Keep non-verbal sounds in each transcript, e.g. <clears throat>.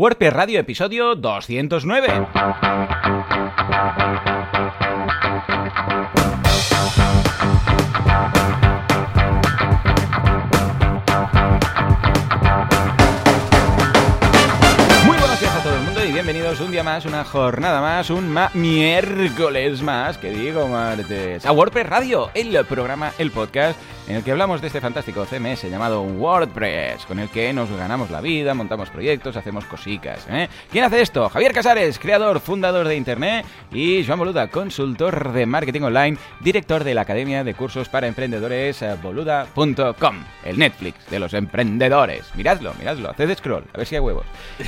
WordPress Radio, episodio 209. Bienvenidos un día más, una jornada más, un ma- miércoles más, que digo martes, a WordPress Radio, el programa, el podcast en el que hablamos de este fantástico CMS llamado WordPress, con el que nos ganamos la vida, montamos proyectos, hacemos cositas. ¿eh? ¿Quién hace esto? Javier Casares, creador, fundador de Internet, y Joan Boluda, consultor de marketing online, director de la Academia de Cursos para Emprendedores eh, boluda.com, el Netflix de los emprendedores. Miradlo, miradlo, haced scroll, a ver si hay huevos.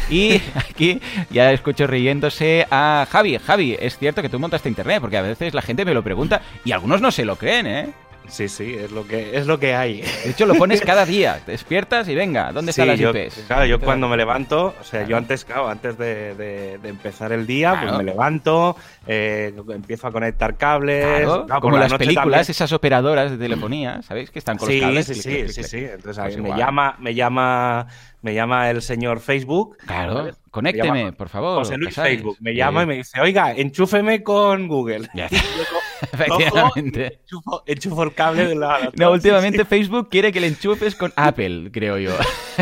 Y <laughs> aquí ya escucho riéndose a Javi. Javi, es cierto que tú montaste Internet, porque a veces la gente me lo pregunta y algunos no se lo creen, ¿eh? Sí, sí, es lo que es lo que hay. De hecho, lo pones <laughs> cada día. Te despiertas y venga, ¿dónde están las yo, IPs? Claro, yo cuando me levanto, o sea, Claro. yo antes, claro, antes de, de- de empezar el día, Claro. pues me levanto, eh, empiezo a conectar cables. Claro, como la las películas, también- esas operadoras de telefonía, ¿sabéis? Que están con los Sí, cables. sí, sí, clic, sí, clic, sí. Entonces Pues me llama, me llama, me llama el señor Facebook. Claro, conécteme, llama por favor. José Luis Casares. Facebook. Me Sí. llama y me dice, oiga, enchúfeme con Google. Ya. <laughs> <laughs> Efectivamente. enchufo, enchufo el cable de la. <laughs> No, últimamente Facebook quiere que le enchufes con Apple, creo yo.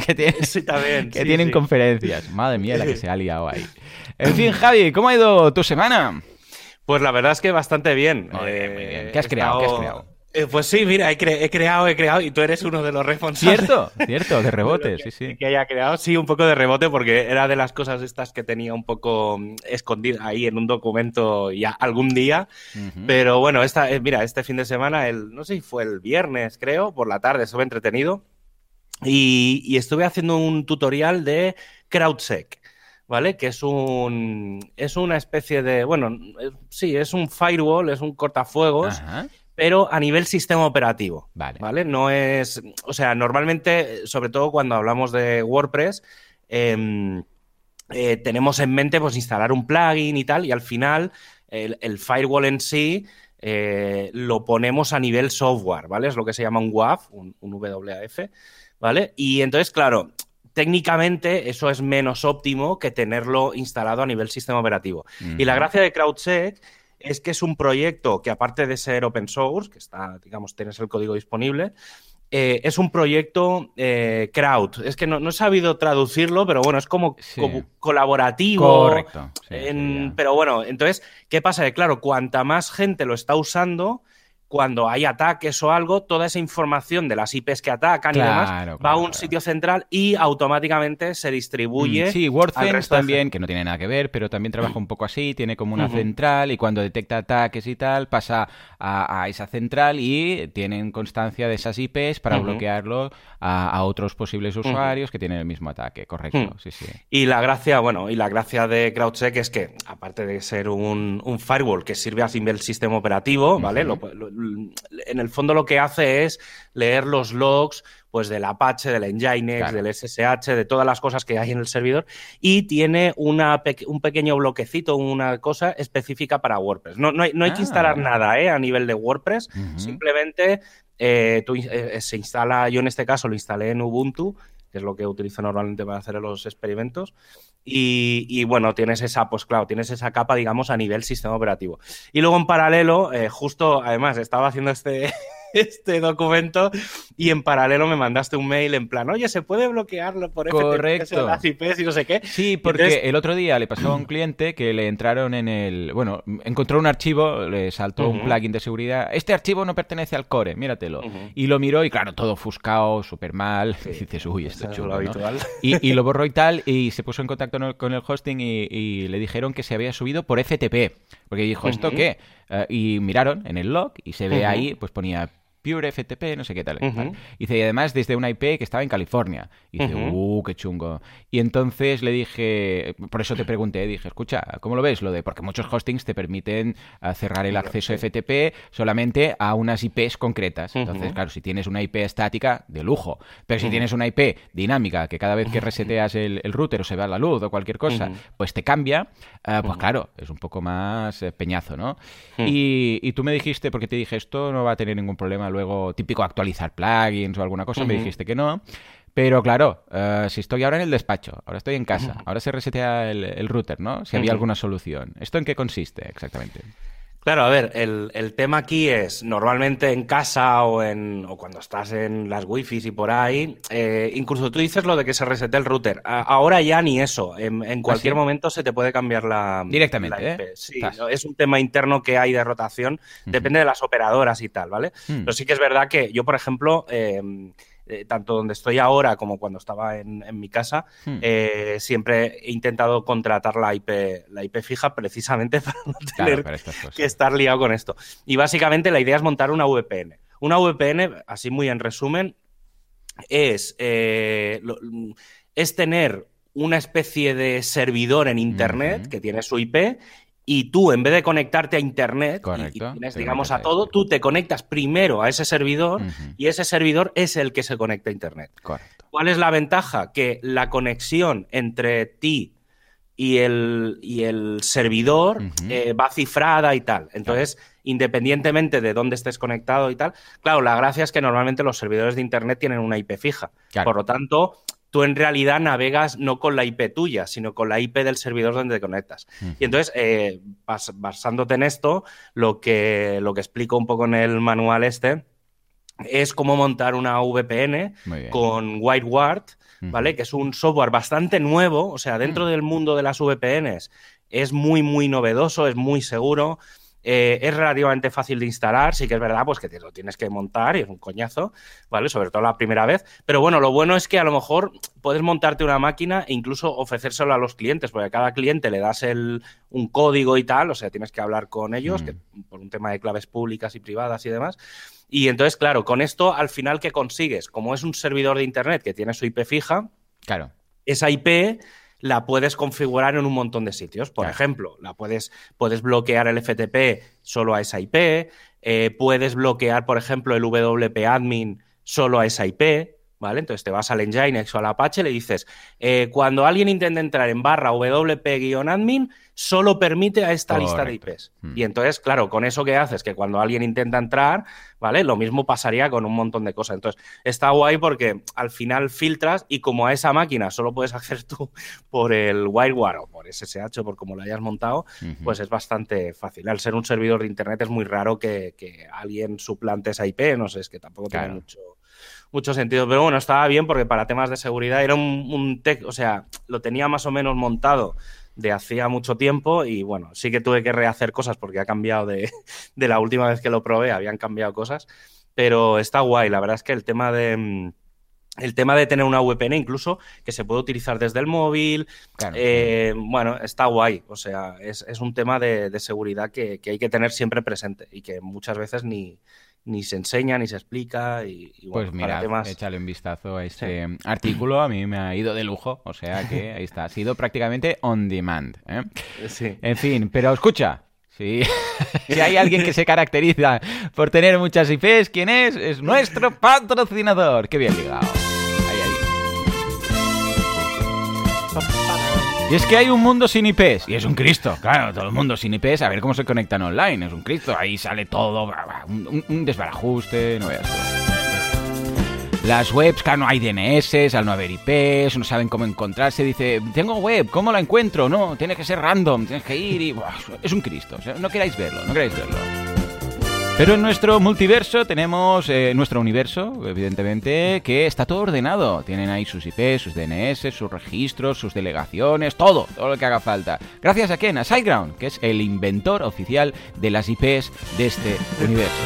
que tienen, Sí, también. que tienen conferencias. Madre mía, la que se ha liado ahí. En fin, Javi, ¿cómo ha ido tu semana? Pues la verdad es que bastante bien. Muy bien, muy bien. Eh, ¿Qué has he creado? ¿Qué has creado? Eh, pues sí, mira, he, cre- he creado, he creado, y tú eres uno de los responsables. Cierto, <laughs> cierto, de rebote, sí, sí. que haya creado, sí, un poco de rebote, porque era de las cosas estas que tenía un poco mm, escondida ahí en un documento ya algún día. Pero bueno, esta, eh, mira, este fin de semana, el, no sé si fue el viernes, creo, por la tarde, estuve entretenido. Y, y estuve haciendo un tutorial de CrowdSec, ¿vale? Que es un. Es una especie de. Bueno, eh, sí, es un firewall, es un cortafuegos, Ajá, pero a nivel sistema operativo. Vale. ¿Vale? No es. O sea, normalmente, sobre todo cuando hablamos de WordPress, em, eh, tenemos en mente pues instalar un plugin y tal, y al final el, el firewall en sí eh, lo ponemos a nivel software, ¿vale? Es lo que se llama un WAF, un, un WAF, ¿vale? Y entonces, claro, técnicamente eso es menos óptimo que tenerlo instalado a nivel sistema operativo. Y la gracia de CrowdSec es que es un proyecto que aparte de ser open source, que está, digamos, tienes el código disponible, eh, es un proyecto eh, crowd. Es que no, no he sabido traducirlo, pero bueno, es como, Sí. colaborativo. Correcto. sí, En- sería. pero bueno, entonces, ¿qué pasa? Que claro, cuanta más gente lo está usando, cuando hay ataques o algo, toda esa información de las IPs que atacan y demás claro, va a un claro. sitio central y automáticamente se distribuye. Mm, Sí, WordFence de también, que no tiene nada que ver, pero también trabaja un poco así, tiene como una central y cuando detecta ataques y tal, pasa a, a esa central y tienen constancia de esas IPs para bloquearlo a, a otros posibles usuarios que tienen el mismo ataque, correcto, sí, sí. Y la gracia, bueno, y la gracia de CrowdSec es que, aparte de ser un, un firewall que sirve a nivel sistema operativo, ¿vale? Lo- lo- en el fondo lo que hace es leer los logs pues del Apache, del Nginx, Claro. del SSH, de todas las cosas que hay en el servidor y tiene una pe- un pequeño bloquecito, una cosa específica para WordPress. No, no hay, no hay Ah, que instalar nada ¿eh? a nivel de WordPress, simplemente eh, tú- eh, se instala, yo en este caso lo instalé en Ubuntu, que es lo que utilizo normalmente para hacer los experimentos. Y, y, bueno, tienes esa, pues claro, tienes esa capa, digamos, a nivel sistema operativo. Y luego en paralelo, eh, justo, además, estaba haciendo este, <laughs> <laughs> este documento y en paralelo me mandaste un mail en plan, oye, ¿se puede bloquearlo por FTP Correcto. las IPs y no sé qué? Sí, porque Entonces- el otro día le pasó a un cliente que le entraron en el... Bueno, encontró un archivo, le saltó un plugin de seguridad. Este archivo no pertenece al core, míratelo. Y lo miró y claro, todo ofuscado, súper mal. <laughs> Y dices, uy, esto Eso es es lo chungo, ¿no? habitual. Y, y lo <laughs> borró y tal, y se puso en contacto con el hosting y, y le dijeron que se había subido por FTP. Porque dijo, ¿esto qué? Eh, y miraron en el log y se ve ahí, pues ponía Pure FTP, no sé qué tal. Y dice, y además desde una IP que estaba en California. Y dice, uh, qué chungo. Y entonces le dije, por eso te pregunté, dije, escucha, ¿cómo lo ves? Lo de, porque muchos hostings te permiten eh, cerrar el acceso FTP solamente a unas IPs concretas. Entonces, claro, si tienes una IP estática, de lujo. Pero si tienes una IP dinámica, que cada vez que reseteas el, el router o se va la luz o cualquier cosa, pues te cambia, eh, pues claro, es un poco más eh, peñazo, ¿no? Y, y tú me dijiste, porque te dije, esto no va a tener ningún problema luego, típico actualizar plugins o alguna cosa, me dijiste que no. Pero claro, uh, si estoy ahora en el despacho, ahora estoy en casa, ahora se resetea el, el router, ¿no? Si había alguna solución. ¿Esto en qué consiste exactamente? Claro, a ver, el, el, tema aquí es, normalmente en casa o, en, o cuando estás en las wifi y por ahí, eh, incluso tú dices lo de que se resete el router. A, ahora ya ni eso, en, en cualquier ¿Ah, sí? momento se te puede cambiar la... Directamente, la IP. ¿eh? Sí, Estás. es un tema interno que hay de rotación, uh -huh. depende de las operadoras y tal, ¿vale? Uh -huh. Pero sí que es verdad que yo, por ejemplo... Eh, eh, tanto donde estoy ahora como cuando estaba en, en mi casa, hmm. eh, siempre he intentado contratar la IP, la IP fija precisamente <laughs> para no tener claro, que estar liado con esto. Y básicamente la idea es montar una VPN. Una VPN, así muy en resumen, es, eh, lo, es tener una especie de servidor en Internet uh -huh. que tiene su IP y tú, en vez de conectarte a Internet Correcto, y, y tienes, digamos, a todo, tú te conectas primero a ese servidor uh -huh. y ese servidor es el que se conecta a Internet. Correcto. ¿Cuál es la ventaja? Que la conexión entre ti y el, y el servidor uh -huh. eh, va cifrada y tal. Entonces, claro. independientemente de dónde estés conectado y tal, claro, la gracia es que normalmente los servidores de Internet tienen una IP fija. Claro. Por lo tanto, tú en realidad navegas no con la IP tuya, sino con la IP del servidor donde te conectas. Uh -huh. Y entonces, eh, bas basándote en esto, lo que, lo que explico un poco en el manual este es cómo montar una VPN con WhiteWard, ¿vale? Uh -huh. Que es un software bastante nuevo, o sea, dentro uh -huh. del mundo de las VPNs es muy, muy novedoso, es muy seguro. Eh, es relativamente fácil de instalar, sí que es verdad, pues que te lo tienes que montar y es un coñazo, ¿vale? Sobre todo la primera vez. Pero bueno, lo bueno es que a lo mejor puedes montarte una máquina e incluso ofrecérselo a los clientes, porque a cada cliente le das el, un código y tal, o sea, tienes que hablar con ellos, mm. que, por un tema de claves públicas y privadas y demás. Y entonces, claro, con esto al final, ¿qué consigues? Como es un servidor de Internet que tiene su IP fija, claro. esa IP la puedes configurar en un montón de sitios. Por claro. ejemplo, la puedes, puedes bloquear el FTP solo a esa IP, eh, puedes bloquear, por ejemplo, el WP admin solo a esa IP, ¿vale? Entonces te vas al Nginx o al Apache y le dices, eh, cuando alguien intente entrar en barra WP-admin, solo permite a esta Correcto. lista de IPs. Mm. Y entonces, claro, con eso que haces, que cuando alguien intenta entrar, ¿vale? Lo mismo pasaría con un montón de cosas. Entonces, está guay porque al final filtras y como a esa máquina solo puedes <laughs> acceder tú por el WireWare o por SSH o por como lo hayas montado, pues es bastante fácil. Al ser un servidor de Internet es muy raro que, que alguien suplante esa IP, no sé, es que tampoco claro. tiene mucho mucho sentido. Pero bueno, estaba bien porque para temas de seguridad era un, un tech, o sea, lo tenía más o menos montado de hacía mucho tiempo y bueno, sí que tuve que rehacer cosas porque ha cambiado de, <laughs> de la última vez que lo probé, habían cambiado cosas, pero está guay, la verdad es que el tema de mm, el tema de tener una VPN incluso que se puede utilizar desde el móvil, claro. eh, bueno, está guay, o sea, es, es un tema de, de seguridad que, que, hay que tener siempre presente y que muchas veces ni, ni se enseña, ni se explica. Y, y bueno, pues mira, temas... échale un vistazo a este sí. artículo, a mí me ha ido de lujo, o sea que <laughs> ahí está, ha sido prácticamente on demand. ¿eh? Sí. En fin, pero escucha, Sí. <laughs> si hay alguien que se caracteriza por tener muchas IPs, ¿quién es? Es nuestro patrocinador. Qué bien ligado. Y es que hay un mundo sin IPs, y es un Cristo, claro, todo el mundo sin IPs, a ver cómo se conectan online, es un Cristo, ahí sale todo, un, un desbarajuste, no veas Las webs, claro, no hay DNS, al no haber IPs, no saben cómo encontrarse, dice, tengo web, ¿cómo la encuentro? No, tiene que ser random, tienes que ir y... Es un Cristo, no queráis verlo, no queráis verlo. Pero en nuestro multiverso tenemos eh, nuestro universo, evidentemente, que está todo ordenado. Tienen ahí sus IPs, sus DNS, sus registros, sus delegaciones, todo, todo lo que haga falta. Gracias a quién? A SiteGround, que es el inventor oficial de las IPs de este universo.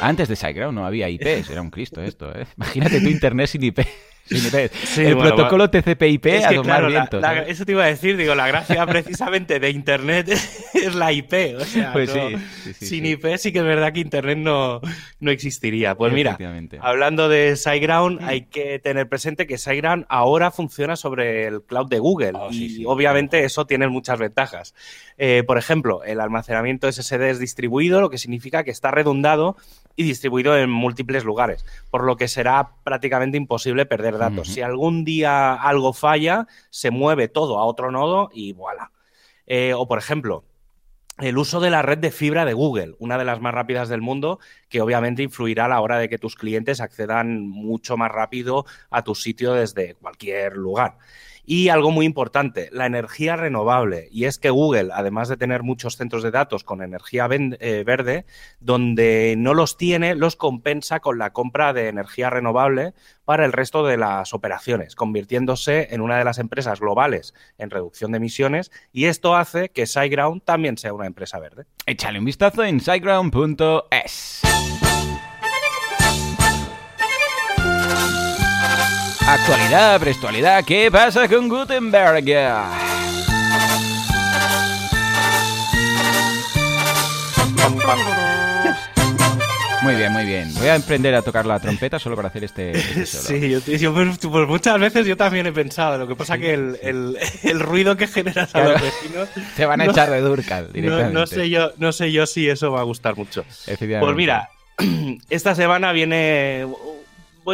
Antes de SiteGround no había IPs, era un Cristo esto, ¿eh? Imagínate tu internet sin IP. Sí, el bueno, protocolo TCP/IP es que, a tomar claro. La, la, eso te iba a decir, digo, la gracia <laughs> precisamente de Internet es la IP, o sea, <laughs> pues no, sí, sí, sin IP sí que es verdad que Internet no, no existiría. Pues mira, hablando de SiteGround, hay que tener presente que SiteGround ahora funciona sobre el cloud de Google oh, y obviamente eso tiene muchas ventajas. Eh, por ejemplo, el almacenamiento SSD es distribuido, lo que significa que está redundado y distribuido en múltiples lugares, por lo que será prácticamente imposible perder datos. Uh -huh. Si algún día algo falla, se mueve todo a otro nodo y voilà. Eh, o por ejemplo, el uso de la red de fibra de Google, una de las más rápidas del mundo, que obviamente influirá a la hora de que tus clientes accedan mucho más rápido a tu sitio desde cualquier lugar. Y algo muy importante, la energía renovable. Y es que Google, además de tener muchos centros de datos con energía eh, verde, donde no los tiene, los compensa con la compra de energía renovable para el resto de las operaciones, convirtiéndose en una de las empresas globales en reducción de emisiones. Y esto hace que SiteGround también sea una empresa verde. Échale un vistazo en siteground.es. Actualidad, prestualidad, ¿qué pasa con Gutenberg? Muy bien, muy bien. Voy a emprender a tocar la trompeta solo para hacer este, este <laughs> Sí, yo, pues, pues, muchas veces yo también he pensado. Lo que pasa que el, el, ruido que generas a los vecinos... Te van a echar de Durcal directamente. No, sé yo, no sé yo si eso va a gustar mucho. Pues mira, <clears throat> esta semana viene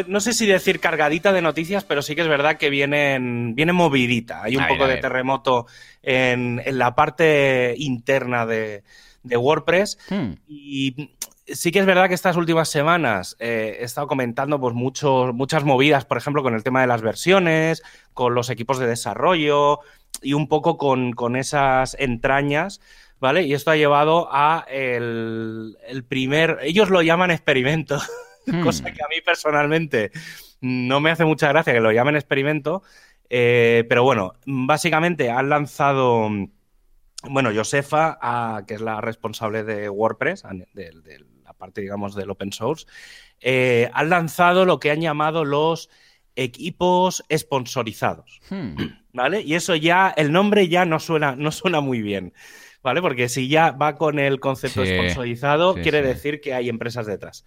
no sé si decir cargadita de noticias, pero sí que es verdad que vienen, viene movidita. Hay un poco de terremoto en, la parte interna de, WordPress. Hmm. Y sí que es verdad que estas últimas semanas eh, he estado comentando pues, muchas movidas, por ejemplo, con el tema de las versiones, con los equipos de desarrollo y un poco con, con esas entrañas. ¿Vale? Y esto ha llevado a el, el primer, ellos lo llaman experimento, <laughs> <laughs> cosa hmm. que a mí personalmente no me hace mucha gracia que lo llamen experimento, eh, pero bueno, básicamente han lanzado, bueno, Josefa, que es la responsable de WordPress, de, la parte, digamos, del open source, eh, han lanzado lo que han llamado los equipos sponsorizados, hmm. ¿vale? Y eso ya, el nombre ya no suena, no suena muy bien. ¿Vale? Porque si ya va con el concepto sponsorizado, quiere decir que hay empresas detrás.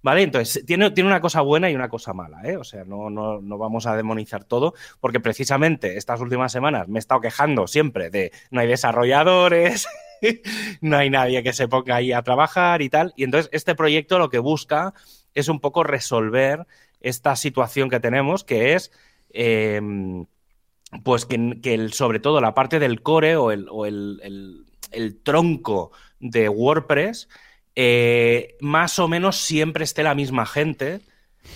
¿Vale? Entonces, tiene, tiene una cosa buena y una cosa mala, ¿eh? O sea, no, no, no vamos a demonizar todo, porque precisamente estas últimas semanas me he estado quejando siempre de no hay desarrolladores, <laughs> no hay nadie que se ponga ahí a trabajar y tal. Y entonces, este proyecto lo que busca es un poco resolver esta situación que tenemos, que es. Em, pues que, que sobre todo la parte del core o el, o el, el tronco de WordPress eh, más o menos siempre esté la misma gente,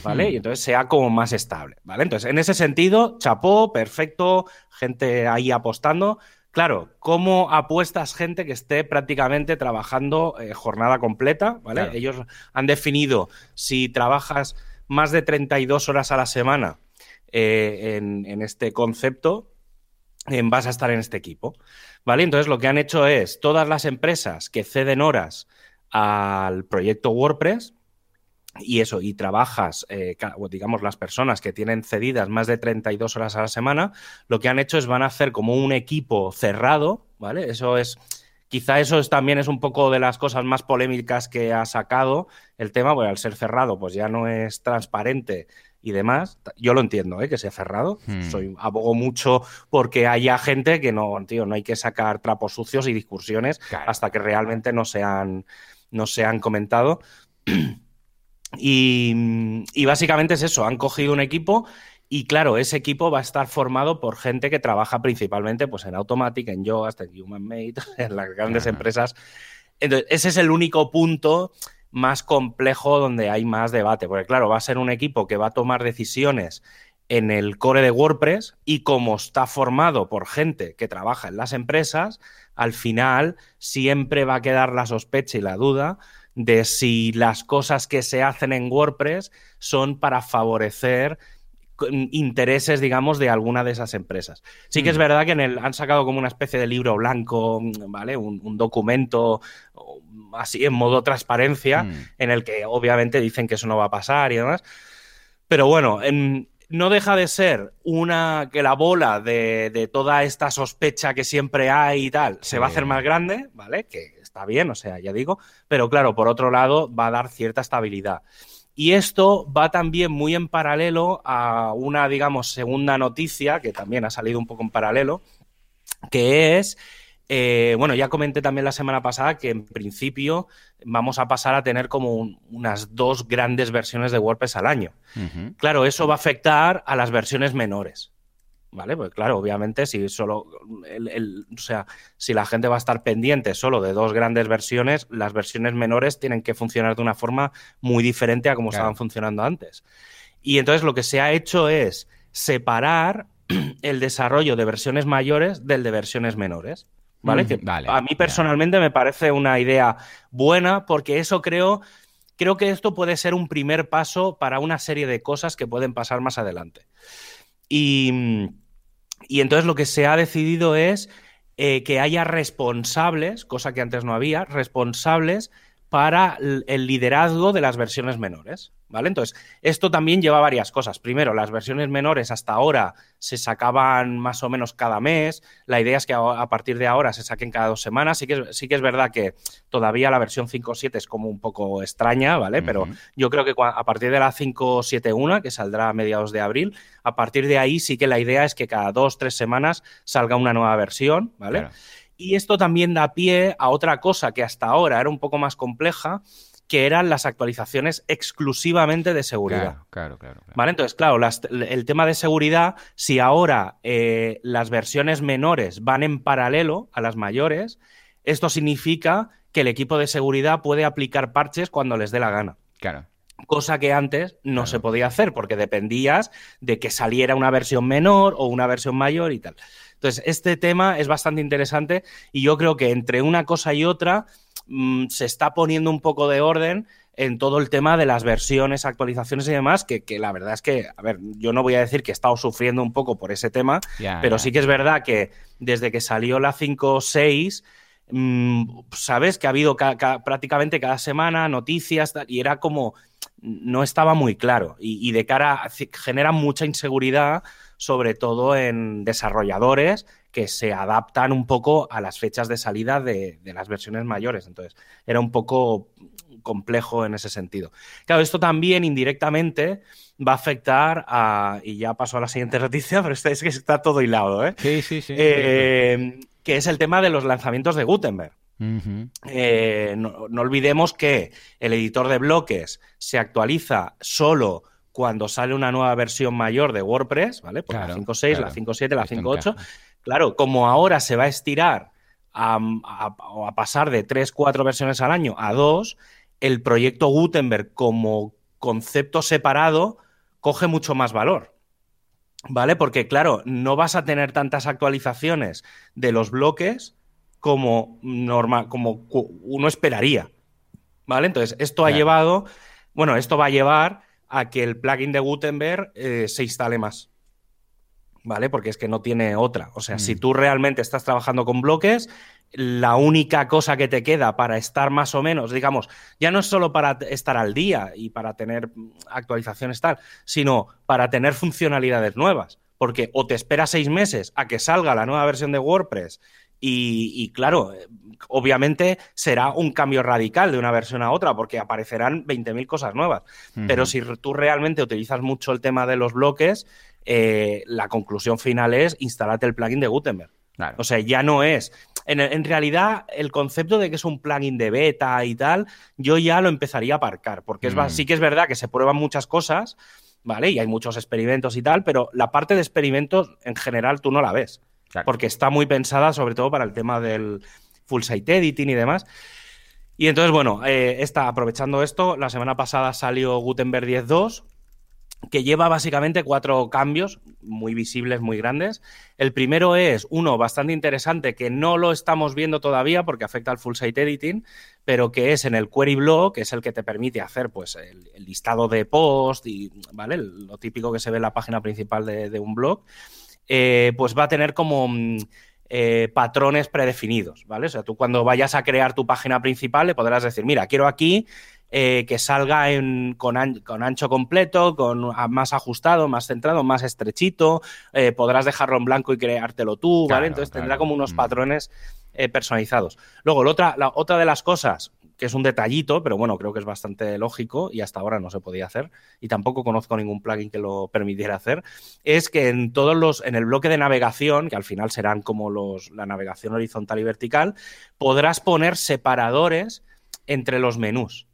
¿vale? Hmm. Y entonces sea como más estable, ¿vale? Entonces, en ese sentido, chapó, perfecto, gente ahí apostando. Claro, ¿cómo apuestas gente que esté prácticamente trabajando eh, jornada completa? ¿vale? Ellos han definido si trabajas más de 32 horas a la semana eh, en, en, este concepto, vas a estar en este equipo. ¿Vale? Entonces lo que han hecho es todas las empresas que ceden horas al proyecto WordPress y eso, y trabajas, eh, digamos, las personas que tienen cedidas más de 32 horas a la semana, lo que han hecho es van a hacer como un equipo cerrado, ¿vale? Eso es, quizá eso es, también es un poco de las cosas más polémicas que ha sacado el tema, porque al ser cerrado, pues ya no es transparente y demás. Yo lo entiendo, ¿eh? que sea cerrado. Hmm. Soy abogo mucho porque haya gente que no, tío, no hay que sacar trapos sucios y discusiones hasta que realmente no sean no se han comentado. <clears throat> Y, básicamente es eso, han cogido un equipo y claro, ese equipo va a estar formado por gente que trabaja principalmente pues, en Automatic, en Yoast, en HumanMate, <laughs> en las grandes empresas. Entonces, ese es el único punto más complejo donde hay más debate, porque claro, va a ser un equipo que va a tomar decisiones en el core de WordPress y como está formado por gente que trabaja en las empresas, al final siempre va a quedar la sospecha y la duda de si las cosas que se hacen en WordPress son para favorecer intereses, digamos, de alguna de esas empresas. Sí que es mm. verdad que en el, han sacado como una especie de libro blanco, ¿vale? Un, documento así en modo transparencia, mm. en el que obviamente dicen que eso no va a pasar y demás. Pero bueno, en, no deja de ser una que la bola de, toda esta sospecha que siempre hay y tal se va a hacer más grande, ¿vale? Que está bien, o sea, ya digo, pero claro, por otro lado va a dar cierta estabilidad. Y esto va también muy en paralelo a una, digamos, segunda noticia que también ha salido un poco en paralelo, que es eh, bueno, ya comenté también la semana pasada que en principio vamos a pasar a tener como unas dos grandes versiones de WordPress al año. Claro, eso va a afectar a las versiones menores. ¿Vale? Pues claro, obviamente, si solo el, o sea, si la gente va a estar pendiente solo de dos grandes versiones, las versiones menores tienen que funcionar de una forma muy diferente a como estaban funcionando antes. Y entonces lo que se ha hecho es separar <clears throat> el desarrollo de versiones mayores del de versiones menores. ¿Vale? que a mí personalmente me parece una idea buena porque eso creo, creo que esto puede ser un primer paso para una serie de cosas que pueden pasar más adelante. Y, y entonces lo que se ha decidido es eh, que haya responsables, cosa que antes no había, responsables para el liderazgo de las versiones menores. ¿Vale? Entonces, esto también lleva varias cosas. Primero, las versiones menores hasta ahora se sacaban más o menos cada mes. La idea es que a partir de ahora se saquen cada dos semanas. Sí que, sí que es verdad que todavía la versión 5.7 es como un poco extraña, ¿vale? Pero yo creo que a partir de la 5.7.1, que saldrá a mediados de abril, a partir de ahí sí que la idea es que cada dos, tres semanas salga una nueva versión, ¿vale? Y esto también da pie a otra cosa que hasta ahora era un poco más compleja, que eran las actualizaciones exclusivamente de seguridad. Claro, claro, ¿Vale? Entonces, claro, el tema de seguridad, si ahora eh, las versiones menores van en paralelo a las mayores, esto significa que el equipo de seguridad puede aplicar parches cuando les dé la gana. Claro. Cosa que antes no se podía hacer porque dependías de que saliera una versión menor o una versión mayor y tal. Entonces, este tema es bastante interesante y yo creo que entre una cosa y otra Mm, se está poniendo un poco de orden en todo el tema de las versiones, actualizaciones y demás, que, la verdad es que, a ver, yo no voy a decir que he estado sufriendo un poco por ese tema, pero sí que es verdad que desde que salió la 5.6, mmm, sabes que ha habido prácticamente cada semana noticias y era como, no estaba muy claro. Y, y de cara, genera mucha inseguridad, sobre todo en desarrolladores que se adaptan un poco a las fechas de salida de, las versiones mayores. Entonces, era un poco complejo en ese sentido. Claro, esto también indirectamente va a afectar a, y ya paso a la siguiente noticia, <laughs> pero es que está todo hilado, ¿eh? Sí, sí, sí. Eh, que es el tema de los lanzamientos de Gutenberg. Eh, no, olvidemos que el editor de bloques se actualiza solo cuando sale una nueva versión mayor de WordPress, ¿vale? Pues la 5.6, la 5.7, la 5.8. Claro, como ahora se va a estirar a, a, pasar de 3, 4 versiones al año a 2, el proyecto Gutenberg como concepto separado coge mucho más valor. ¿Vale? Porque, claro, no vas a tener tantas actualizaciones de los bloques como, normal, como uno esperaría. ¿Vale? Entonces, esto ha llevado, bueno, esto va a llevar a que el plugin de Gutenberg eh, se instale más. ¿vale? Porque es que no tiene otra. O sea, si mm. tú realmente estás trabajando con bloques, la única cosa que te queda para estar más o menos, digamos, ya no es solo para estar al día y para tener actualizaciones tal, sino para tener funcionalidades nuevas. Porque o te esperas seis meses a que salga la nueva versión de WordPress y, claro, obviamente será un cambio radical de una versión a otra porque aparecerán 20.000 cosas nuevas. Pero si tú realmente utilizas mucho el tema de los bloques, eh, la conclusión final es instalarte el plugin de Gutenberg. O sea, ya no es. En, realidad, el concepto de que es un plugin de beta y tal, yo ya lo empezaría a aparcar, porque es, mm. sí que es verdad que se prueban muchas cosas, ¿vale? Y hay muchos experimentos y tal, pero la parte de experimentos en general tú no la ves, porque está muy pensada sobre todo para el tema del full site editing y demás. Y entonces, bueno, eh, está aprovechando esto, la semana pasada salió Gutenberg 10.2, que lleva básicamente cuatro cambios muy visibles, muy grandes. El primero es uno bastante interesante que no lo estamos viendo todavía porque afecta al full site editing, pero que es en el query block, que es el que te permite hacer pues el, listado de post y vale lo típico que se ve en la página principal de, un blog, eh, pues va a tener como mm, eh, patrones predefinidos, ¿vale? O sea, tú cuando vayas a crear tu página principal le podrás decir, mira, quiero aquí eh, que salga con, ancho completo, con más ajustado, más centrado, más estrechito. Eh, podrás dejarlo en blanco y creártelo tú, ¿vale? Entonces tendrá como unos mm. patrones eh, personalizados. Luego, la otra, la otra de las cosas que es un detallito, pero bueno, creo que es bastante lógico y hasta ahora no se podía hacer y tampoco conozco ningún plugin que lo permitiera hacer, es que en todos los en el bloque de navegación, que al final serán como los la navegación horizontal y vertical, podrás poner separadores entre los menús.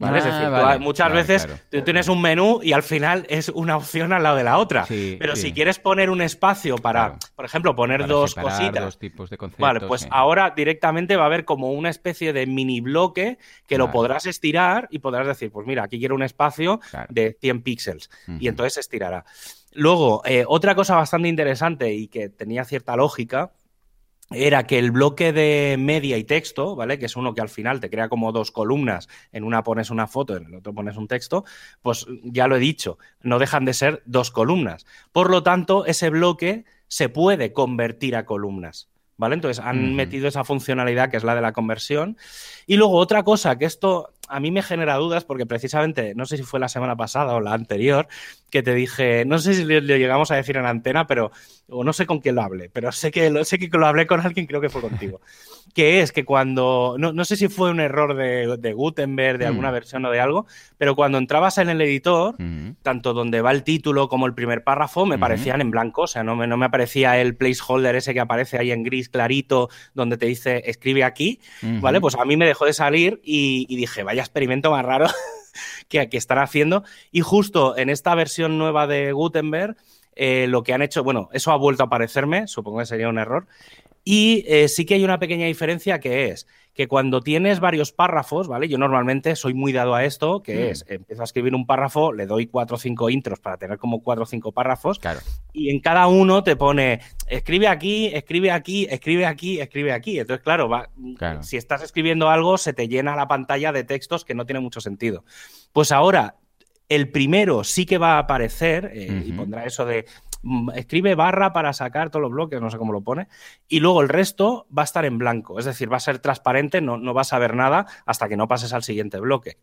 ¿Vale? es Ah, decir, vale, muchas veces claro. tú tienes un menú y al final es una opción al lado de la otra. Sí, Pero sí. si quieres poner un espacio para, Claro. por ejemplo, poner Para dos cositas. dos tipos de conceptos. Vale, pues sí. ahora directamente va a haber como una especie de mini bloque que lo podrás estirar y podrás decir, pues mira, aquí quiero un espacio de 100 píxeles y entonces se estirará. Luego, eh, otra cosa bastante interesante y que tenía cierta lógica era que el bloque de media y texto, ¿vale? Que es uno que al final te crea como dos columnas, en una pones una foto, en el otro pones un texto, pues ya lo he dicho, no dejan de ser dos columnas. Por lo tanto, ese bloque se puede convertir a columnas, ¿vale? Entonces han metido esa funcionalidad que es la de la conversión. Y luego otra cosa que esto a mí me genera dudas porque precisamente, no sé si fue la semana pasada o la anterior, que te dije, no sé si le llegamos a decir en antena, pero, o no sé con quién lo hablé, pero sé que lo, sé que lo hablé con alguien, creo que fue contigo. <laughs> que es que cuando, no, no sé si fue un error de, de Gutenberg, de Mm. alguna versión o de algo, pero cuando entrabas en el editor, Ujú. tanto donde va el título como el primer párrafo me Ujú. parecían en blanco, o sea, no me, no me aparecía el placeholder ese que aparece ahí en gris clarito, donde te dice escribe aquí. ¿vale? Pues a mí me dejó de salir y, y dije, vaya experimento más raro <laughs> que, que están haciendo. Y justo en esta versión nueva de Gutenberg, eh, lo que han hecho, bueno, eso ha vuelto a aparecerme, supongo que sería un error. Y eh, sí que hay una pequeña diferencia que es que cuando tienes varios párrafos, ¿vale? Yo normalmente soy muy dado a esto, que Mm. es, empiezo a escribir un párrafo, le doy cuatro o cinco intros para tener como cuatro o cinco párrafos, Claro. y en cada uno te pone escribe aquí, escribe aquí, escribe aquí, escribe aquí. Entonces, claro, va, Claro. si estás escribiendo algo, se te llena la pantalla de textos que no tiene mucho sentido. Pues ahora, el primero sí que va a aparecer eh, y pondrá eso de escribe barra para sacar todos los bloques, no sé cómo lo pone, y luego el resto va a estar en blanco, es decir, va a ser transparente, no, no vas a ver nada hasta que no pases al siguiente bloque.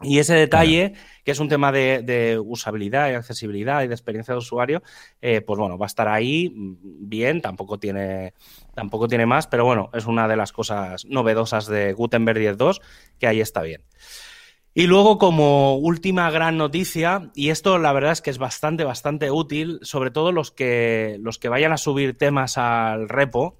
Y ese detalle, que es un tema de, de usabilidad y accesibilidad y de experiencia de usuario, eh, pues bueno, va a estar ahí mm, bien, tampoco tiene, tampoco tiene más, pero bueno, es una de las cosas novedosas de Gutenberg 10.2 que ahí está bien. Y luego, como última gran noticia, y esto la verdad es que es bastante, bastante útil, sobre todo los que, los que vayan a subir temas al repo,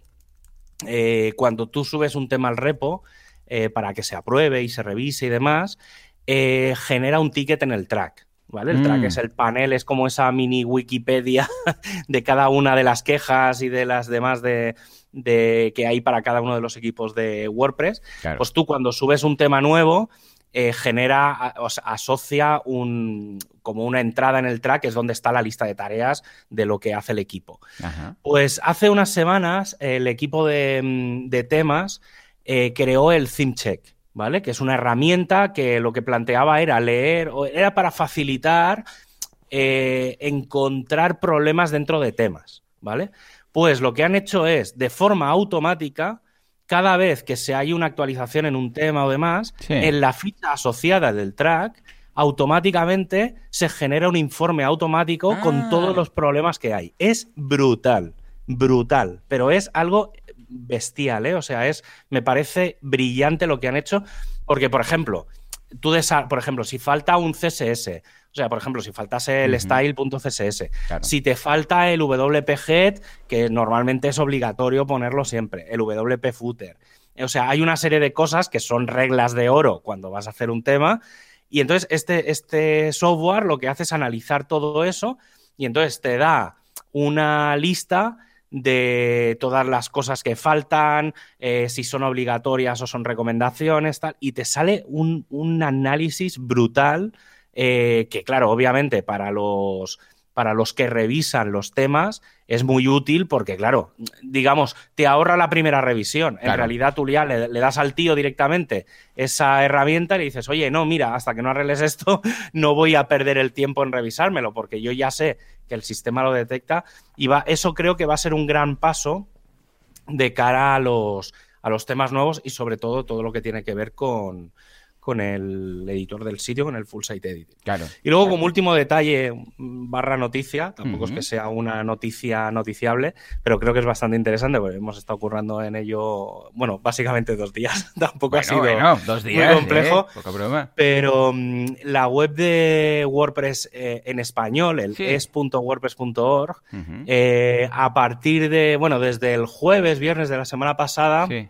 eh, cuando tú subes un tema al repo eh, para que se apruebe y se revise y demás, eh, genera un ticket en el track. ¿Vale? El Mm. track es el panel, es como esa mini Wikipedia <laughs> de cada una de las quejas y de las demás de, de- que hay para cada uno de los equipos de WordPress. Claro. Pues tú cuando subes un tema nuevo, eh, genera, a- o sea, asocia un, como una entrada en el track, es donde está la lista de tareas de lo que hace el equipo. Ajá. Pues hace unas semanas el equipo de, mm, de temas eh, creó el Theme Check, ¿vale? Que es una herramienta que lo que planteaba era leer, o era para facilitar eh, encontrar problemas dentro de temas, ¿vale? Pues lo que han hecho es, de forma automática, cada vez que se hay una actualización en un tema o demás, Sí. en la ficha asociada del track, automáticamente se genera un informe automático Ah. con todos los problemas que hay. Es brutal, brutal, pero es algo bestial, ¿eh? O sea, es, me parece brillante lo que han hecho, porque, por ejemplo, tú, por ejemplo, si falta un CSS, o sea, por ejemplo, si faltase el Ujú. style.css, Claro. si te falta el WP-Head, que normalmente es obligatorio ponerlo siempre, el WP-Footer. O sea, hay una serie de cosas que son reglas de oro cuando vas a hacer un tema. Y entonces este, este software lo que hace es analizar todo eso y entonces te da una lista de todas las cosas que faltan, eh, si son obligatorias o son recomendaciones, tal, y te sale un, un análisis brutal eh, que, claro, obviamente para los, para los que revisan los temas es muy útil porque, claro, digamos, te ahorra la primera revisión. En realidad tú ya le, le das al tío directamente esa herramienta y le dices, oye, no, mira, hasta que no arregles esto, <laughs> no voy a perder el tiempo en revisármelo porque yo ya sé que el sistema lo detecta y va, eso creo que va a ser un gran paso de cara a los, a los temas nuevos y sobre todo todo lo que tiene que ver con, con el editor del sitio, con el Full Site Editing. Claro. Y luego, como último detalle, barra noticia, tampoco es que sea una noticia noticiable, pero creo que es bastante interesante porque hemos estado currando en ello, bueno, básicamente dos días. <laughs> tampoco ha sido bueno, dos muy complejo. ¿eh? Poca broma. Pero mm, la web de WordPress eh, en español, el Sí. es.wordpress.org, Ujú. eh, a partir de, bueno, desde el jueves, viernes de la semana pasada, Sí.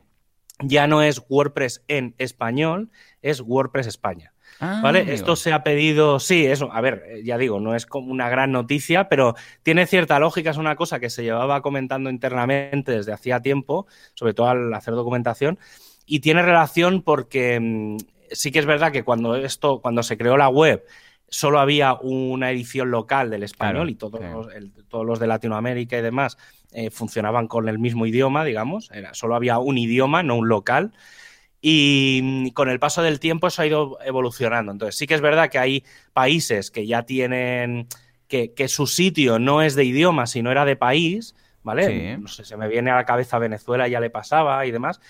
Ya no es WordPress en español, es WordPress España. Ah, ¿Vale? Esto se ha pedido, sí, eso, a ver, eh, ya digo, no es como una gran noticia, pero tiene cierta lógica, es una cosa que se llevaba comentando internamente desde hacía tiempo, sobre todo al hacer documentación, y tiene relación porque mm, sí que es verdad que cuando esto, cuando se creó la web, solo había una edición local del español y todos, los, todos los de Latinoamérica y demás eh, funcionaban con el mismo idioma, digamos, Era, solo había un idioma, no un local. Y mm, con el paso del tiempo eso ha ido evolucionando. Entonces, sí que es verdad que hay países que ya tienen que, su sitio no es de idioma, sino era de país, ¿vale? No sé, se me viene a la cabeza Venezuela, ya le pasaba y demás.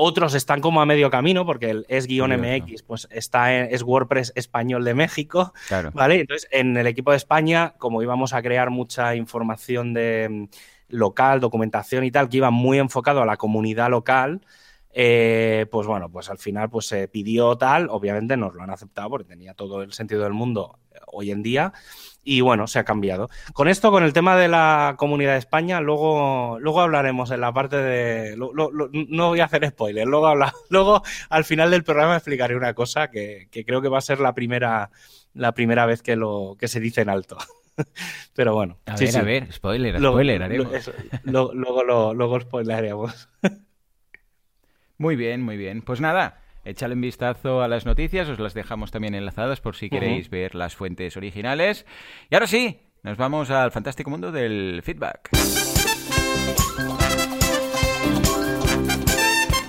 Otros están como a medio camino, porque el es-mx pues está en, es WordPress español de México, ¿vale? Entonces, en el equipo de España, como íbamos a crear mucha información de mm, local, documentación y tal, que iba muy enfocado a la comunidad local, eh, pues bueno, pues al final pues se pidió tal, obviamente nos lo han aceptado porque tenía todo el sentido del mundo eh, hoy en día y bueno, se ha cambiado. Con esto, con el tema de la comunidad de España, luego, luego hablaremos en la parte de... no voy a hacer spoiler, luego, habla, <laughs> luego al final del programa explicaré una cosa que, creo que va a ser la primera, la primera vez que, lo, que se dice en alto. <laughs> Pero bueno. A ver, a ver, spoiler, spoiler haremos. luego, luego, luego spoileremos. <laughs> Muy bien, muy bien. Pues nada, échale un vistazo a las noticias, os las dejamos también enlazadas por si queréis ver las fuentes originales. Y ahora sí, nos vamos al fantástico mundo del feedback.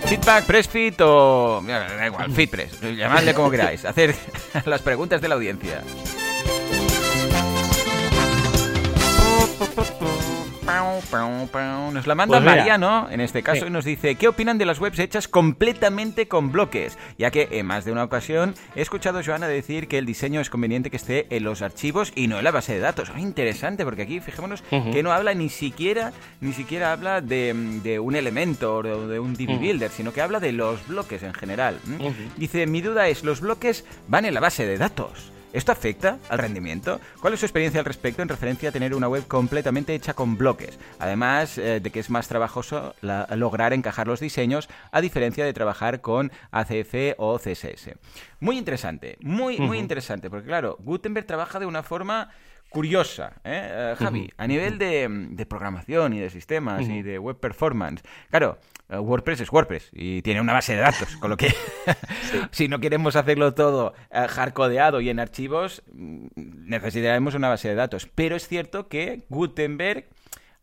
Feedback, Pressfit o... Da igual, FitPress, llamadle como queráis. Hacer <laughs> las preguntas de la audiencia. Nos la manda pues Mariano, en este caso, y nos dice, ¿qué opinan de las webs hechas completamente con bloques? Ya que en más de una ocasión he escuchado a Joana decir que el diseño es conveniente que esté en los archivos y no en la base de datos. Oh, interesante, porque aquí fijémonos que no habla ni siquiera, ni siquiera habla de, un elemento o de un DB Builder, sino que habla de los bloques en general. Dice, mi duda es, ¿los bloques van en la base de datos? ¿Esto afecta al rendimiento? ¿Cuál es su experiencia al respecto en referencia a tener una web completamente hecha con bloques? Además eh, de que es más trabajoso lograr encajar los diseños a diferencia de trabajar con ACF o CSS. Muy interesante, muy, muy interesante, porque claro, Gutenberg trabaja de una forma curiosa, ¿eh? eh Javi, a nivel de, programación y de sistemas y de web performance. Claro, eh, WordPress es WordPress y tiene una base de datos, con lo que <laughs> <laughs> si no queremos hacerlo todo eh, hardcodeado y en archivos, mm, necesitaremos una base de datos. Pero es cierto que Gutenberg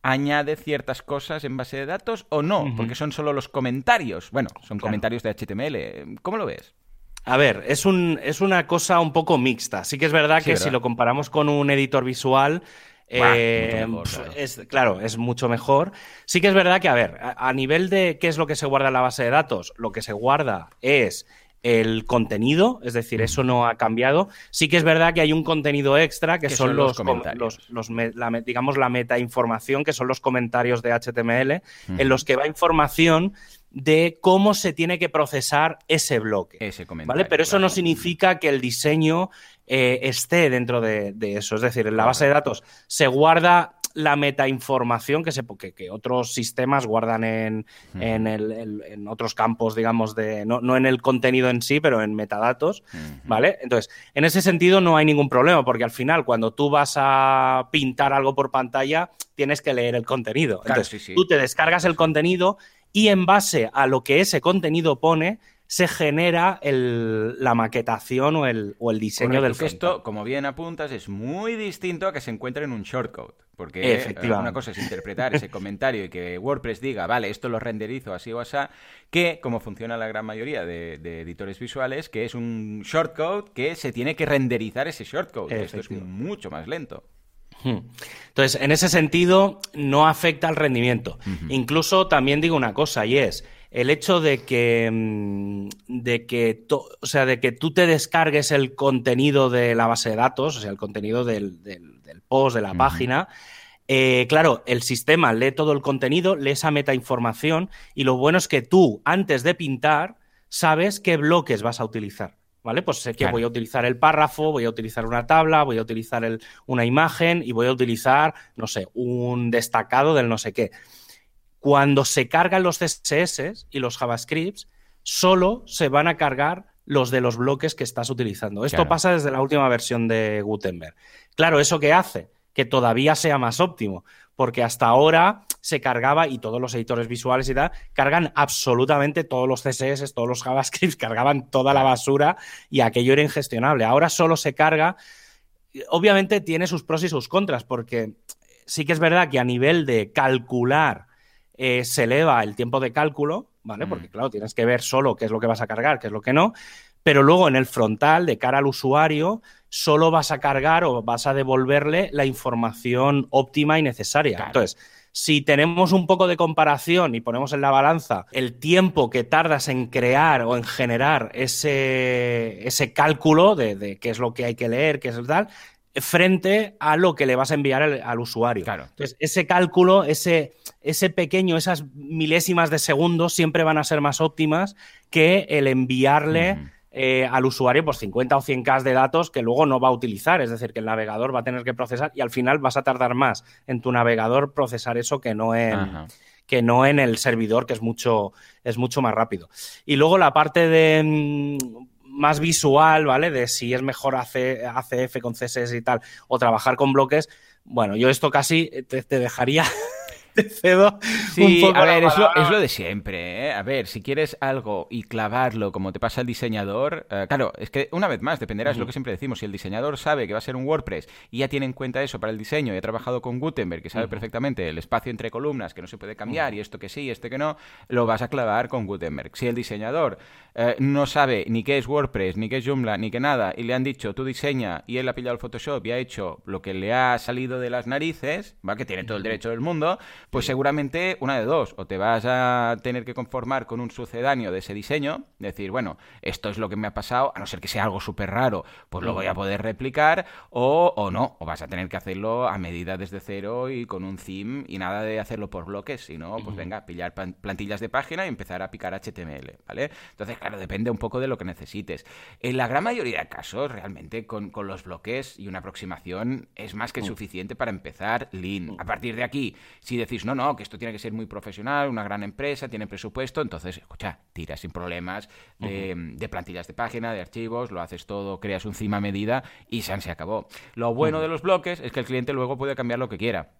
añade ciertas cosas en base de datos o no, porque son solo los comentarios. Bueno, son comentarios de HTML. ¿Cómo lo ves? A ver, es, un, es una cosa un poco mixta. Sí que es verdad que si lo comparamos con un editor visual, eh, claro. Es, claro, es mucho mejor. Sí que es verdad que, a ver, a, nivel de qué es lo que se guarda en la base de datos, lo que se guarda es el contenido, es decir, eso no ha cambiado. Sí que es verdad que hay un contenido extra que son, los, comentarios, los, la, digamos la metainformación, que son los comentarios de HTML, en los que va información de cómo se tiene que procesar ese bloque. Ese ¿vale? Pero eso no significa que el diseño eh, esté dentro de, eso. Es decir, en la base de datos se guarda la metainformación que, se, que, otros sistemas guardan en, en, otros campos, digamos, de no, en el contenido en sí, pero en metadatos, ¿vale? Entonces, en ese sentido no hay ningún problema, porque al final, cuando tú vas a pintar algo por pantalla, tienes que leer el contenido. Entonces, tú te descargas el contenido y en base a lo que ese contenido pone, se genera la maquetación o el, o el diseño del del Esto, como bien apuntas, es muy distinto a que se encuentre en un shortcode. Porque una cosa es interpretar ese comentario y que WordPress diga, vale, esto lo renderizo así o así, que como funciona la gran mayoría de, editores visuales, que es un shortcode que se tiene que renderizar ese shortcode. Esto es mucho más lento. Hmm. Entonces, en ese sentido, no afecta al rendimiento. Incluso también digo una cosa, y es el hecho de que, mm, de que, o sea, de que tú te descargues el contenido de la base de datos, o sea, el contenido del, post, de la página. Eh, claro, el sistema lee todo el contenido, lee esa metainformación, y lo bueno es que tú, antes de pintar, sabes qué bloques vas a utilizar. ¿Vale? Pues sé que voy a utilizar el párrafo, voy a utilizar una tabla, voy a utilizar una imagen y voy a utilizar, no sé, un destacado del no sé qué. Cuando se cargan los CSS y los JavaScripts, solo se van a cargar los de los bloques que estás utilizando. Esto pasa desde la última versión de Gutenberg. Claro, ¿eso qué hace? Que todavía sea más óptimo, porque hasta ahora se cargaba, y todos los editores visuales y tal, cargan absolutamente todos los CSS, todos los JavaScript, <laughs> cargaban toda la basura y aquello era ingestionable. Ahora solo se carga. Obviamente tiene sus pros y sus contras, porque sí que es verdad que a nivel de calcular eh, se eleva el tiempo de cálculo, ¿vale? Mm. Porque, claro, tienes que ver solo qué es lo que vas a cargar, qué es lo que no. Pero luego en el frontal, de cara al usuario, solo vas a cargar o vas a devolverle la información óptima y necesaria. Entonces, si tenemos un poco de comparación y ponemos en la balanza el tiempo que tardas en crear o en generar ese, ese cálculo de, de, qué es lo que hay que leer, qué es tal, frente a lo que le vas a enviar al, usuario. Claro. Entonces, ese cálculo, ese, ese pequeño, esas milésimas de segundos siempre van a ser más óptimas que el enviarle eh, al usuario pues 50 o 100 K de datos que luego no va a utilizar. Es decir, que el navegador va a tener que procesar y al final vas a tardar más en tu navegador procesar eso que no en... que no en el servidor, que es mucho, es mucho más rápido. Y luego la parte de mm, más visual, ¿vale? De si es mejor ACF con CSS y tal, o trabajar con bloques. Bueno, yo esto casi te, dejaría te cedo. Sí, a ver, es lo, de siempre. ¿eh? A ver, si quieres algo y clavarlo como te pasa el diseñador, eh, claro, es que una vez más dependerá, es lo que siempre decimos. Si el diseñador sabe que va a ser un WordPress y ya tiene en cuenta eso para el diseño y ha trabajado con Gutenberg, que sabe perfectamente el espacio entre columnas, que no se puede cambiar y esto que sí y este que no, lo vas a clavar con Gutenberg. Si el diseñador eh, no sabe ni qué es WordPress, ni qué es Joomla, ni qué nada, y le han dicho tú diseña y él ha pillado el Photoshop y ha hecho lo que le ha salido de las narices, ¿va? que tiene todo el derecho del mundo, pues seguramente una de dos, o te vas a tener que conformar con un sucedáneo de ese diseño, decir, bueno, esto es lo que me ha pasado, a no ser que sea algo súper raro, pues lo voy a poder replicar, o, o no, o vas a tener que hacerlo a medida desde cero y con un theme y nada de hacerlo por bloques, sino, pues venga, pillar plantillas de página y empezar a picar HTML, ¿vale? Entonces, Claro, depende un poco de lo que necesites. En la gran mayoría de casos, realmente, con, los bloques y una aproximación es más que mm. suficiente para empezar Lean. Mm. A partir de aquí, si decís, no, no, que esto tiene que ser muy profesional, una gran empresa, tiene presupuesto, entonces, escucha, tira sin problemas de, plantillas de página, de archivos, lo haces todo, creas un cima medida y se, se acabó. Lo bueno de los bloques es que el cliente luego puede cambiar lo que quiera.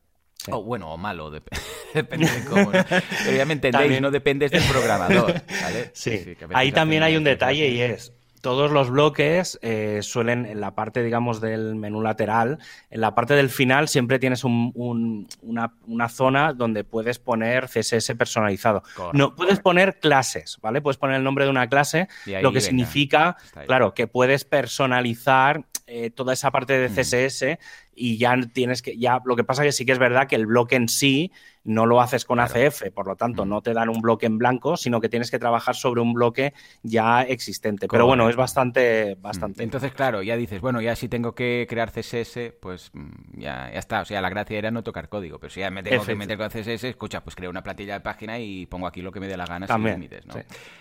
O bueno, o malo, <laughs> depende de cómo. Pero ya me entendéis, no dependes del programador. <laughs> Sí, ahí también hay un detalle y es, todos los bloques eh, suelen, en la parte, digamos, del menú lateral, en la parte del final siempre tienes una, zona donde puedes poner CSS personalizado. no, puedes poner clases, ¿vale? Puedes poner el nombre de una clase, lo que significa, claro, que puedes personalizar eh, toda esa parte de CSS y ya tienes que, ya lo que pasa es que sí que es verdad que el bloque en sí no lo haces con ACF, por lo tanto no te dan un bloque en blanco, sino que tienes que trabajar sobre un bloque ya existente. Pero bueno, es bastante, bastante. Entonces, claro, ya dices, bueno, ya si tengo que crear CSS, pues mm, ya, ya está. O sea, la gracia era no tocar código, pero si ya me tengo que meter con CSS, escucha, pues creo una plantilla de página y pongo aquí lo que me dé la gana sin límites, ¿no?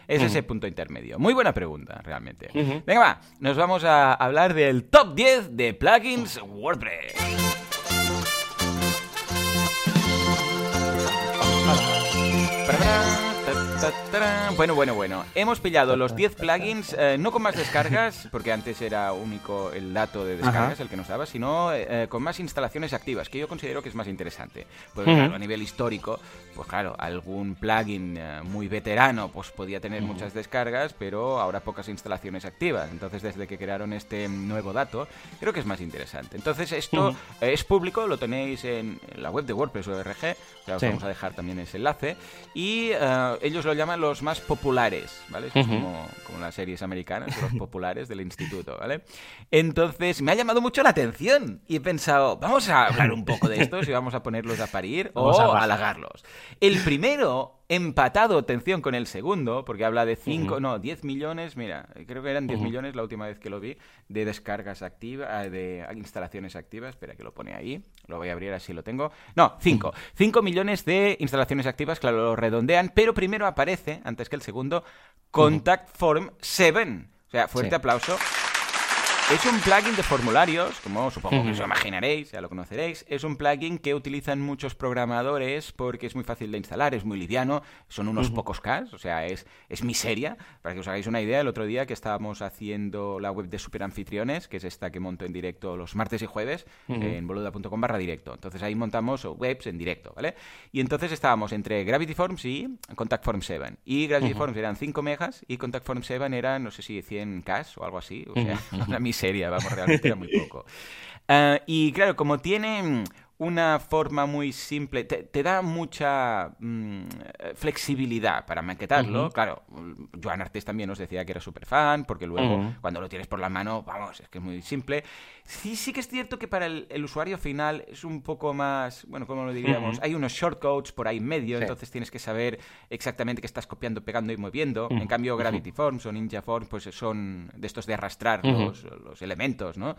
Es ese punto intermedio. Muy buena pregunta, realmente. Venga, va, nos vamos a hablar del top 10 de plugins WordPress. Bye. Bueno, bueno, bueno. Hemos pillado los 10 plugins, eh, no con más descargas, <laughs> porque antes era único el dato de descargas el que nos daba, sino eh, con más instalaciones activas, que yo considero que es más interesante. Pues claro, a nivel histórico, pues claro, algún plugin eh, muy veterano pues podía tener muchas descargas, pero ahora pocas instalaciones activas. Entonces, desde que crearon este nuevo dato, creo que es más interesante. Entonces, esto es público, lo tenéis en la web de WordPress ORG, os vamos a dejar también ese enlace, y ellos lo llaman los más populares, ¿vale? Es como, como, las series americanas, los <laughs> populares del instituto, ¿vale? Entonces, me ha llamado mucho la atención y he pensado, vamos a hablar un poco de estos y vamos a ponerlos a parir <laughs> o a halagarlos. El primero empatado, atención, con el segundo, porque habla de 5, no, 10 millones, mira, creo que eran 10 millones la última vez que lo vi, de descargas activas, ah, de instalaciones activas, espera que lo pone ahí, lo voy a abrir así lo tengo. No, 5, 5 millones de instalaciones activas, claro, lo redondean, pero primero aparece, antes que el segundo, Contact Form 7. O sea, fuerte aplauso Es un plugin de formularios, como supongo que os imaginaréis, ya lo conoceréis. Es un plugin que utilizan muchos programadores porque es muy fácil de instalar, es muy liviano, son unos pocos K, o sea, es, es miseria. Para que os hagáis una idea, el otro día que estábamos haciendo la web de Superanfitriones, que es esta que monto en directo los martes y jueves, en boluda.com barra directo. Entonces ahí montamos webs en directo, ¿vale? Y entonces estábamos entre Gravity Forms y Contact Form 7. Y Gravity Forms eran 5 megas y Contact Form 7 eran, no sé si 100 K o algo así. O sea, una <laughs> miseria, vamos, realmente era muy poco. Ah, y claro, como tiene una forma muy simple, te, da mucha mm, flexibilidad para maquetarlo. Claro, Joan Artes también nos decía que era súper fan, porque luego cuando lo tienes por la mano, vamos, es que es muy simple. Sí, sí que es cierto que para el, usuario final es un poco más, bueno, ¿cómo lo diríamos? Hay unos shortcodes por ahí medio, entonces tienes que saber exactamente qué estás copiando, pegando y moviendo. En cambio, Gravity Forms o Ninja Forms pues son de estos de arrastrar los, los, elementos, ¿no?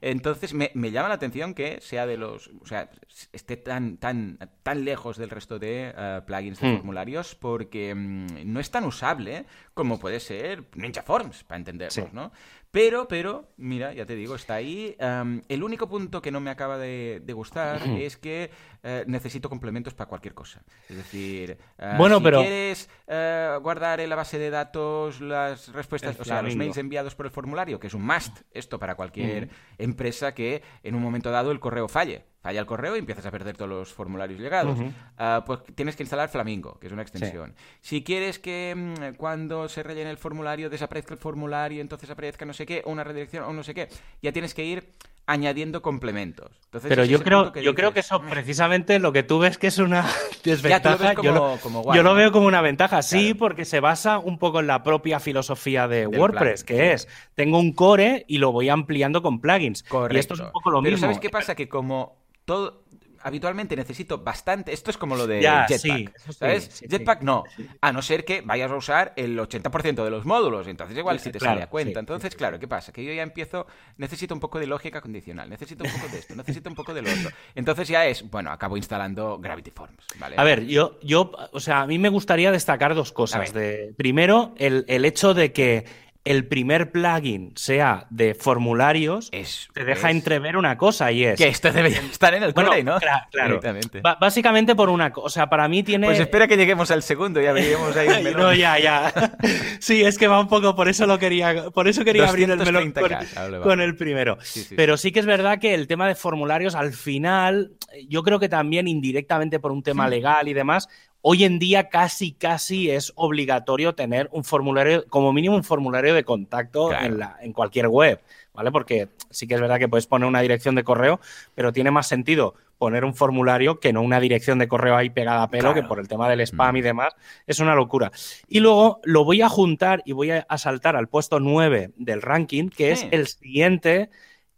Entonces me, me, llama la atención que sea de los, o sea, esté tan, tan, tan lejos del resto de uh, plugins de formularios porque um, no es tan usable como puede ser Ninja Forms, para entenderlos, sí. ¿no? Pero, pero, mira, ya te digo, está ahí. Um, el único punto que no me acaba de, de gustar es que uh, necesito complementos para cualquier cosa. Es decir, uh, bueno, si pero... quieres uh, guardar en la base de datos las respuestas, o sea, los mails enviados por el formulario, que es un must, esto para cualquier mm. empresa que en un momento dado el correo falle falla el correo y empiezas a perder todos los formularios llegados. Uh -huh. uh, pues tienes que instalar Flamingo, que es una extensión. Sí. Si quieres que mmm, cuando se rellene el formulario desaparezca el formulario, entonces aparezca no sé qué, o una redirección o no sé qué, ya tienes que ir añadiendo complementos. Entonces, Pero yo creo, que yo dices, creo que eso precisamente lo que tú ves que es una <laughs> desventaja. Como, yo, lo, como guay, yo ¿no? lo, veo como una ventaja, sí, claro. porque se basa un poco en la propia filosofía de Del WordPress, plugin, que sí. es, tengo un core y lo voy ampliando con plugins. Correcto. Y esto es un poco lo Pero mismo. ¿sabes qué pasa? Que como todo habitualmente necesito bastante. Esto es como lo de Ya, Jetpack. sí, ¿Sabes? sí, sí. Jetpack no. A no ser que vayas a usar el 80% de los módulos. Entonces, igual si te Claro, sale a cuenta. sí, Entonces, claro, ¿qué pasa? Que yo ya empiezo. Necesito un poco de lógica condicional. Necesito un poco de esto. Necesito un poco del otro. Entonces, ya es. Bueno, acabo instalando Gravity Forms. ¿vale? A ver, yo, yo, o sea, a mí me gustaría destacar dos cosas. De, primero, el, el hecho de que el primer plugin sea de formularios Es, te deja es- entrever una cosa y es. Que esto debería estar en el Bueno, core, ¿no? cla- claro. Ba- básicamente por una cosa. O sea, para mí tiene. Pues espera que lleguemos al segundo y abriremos ahí <laughs> un melón. no, ya, ya. <laughs> Sí, es que va un poco, por eso lo quería, por eso quería abrir el melón 230K, con, el primero. Sí, sí, Pero sí que es verdad que el tema de formularios, al final, yo creo que también indirectamente por un tema legal y demás, hoy en día casi, casi es obligatorio tener un formulario, como mínimo un formulario de contacto Claro. en, la, en cualquier web, ¿vale? Porque sí que es verdad que puedes poner una dirección de correo, pero tiene más sentido poner un formulario que no una dirección de correo ahí pegada a pelo, Claro. que por el tema del spam Mm. y demás es una locura. Y luego lo voy a juntar y voy a, saltar al puesto 9 del ranking, que es el siguiente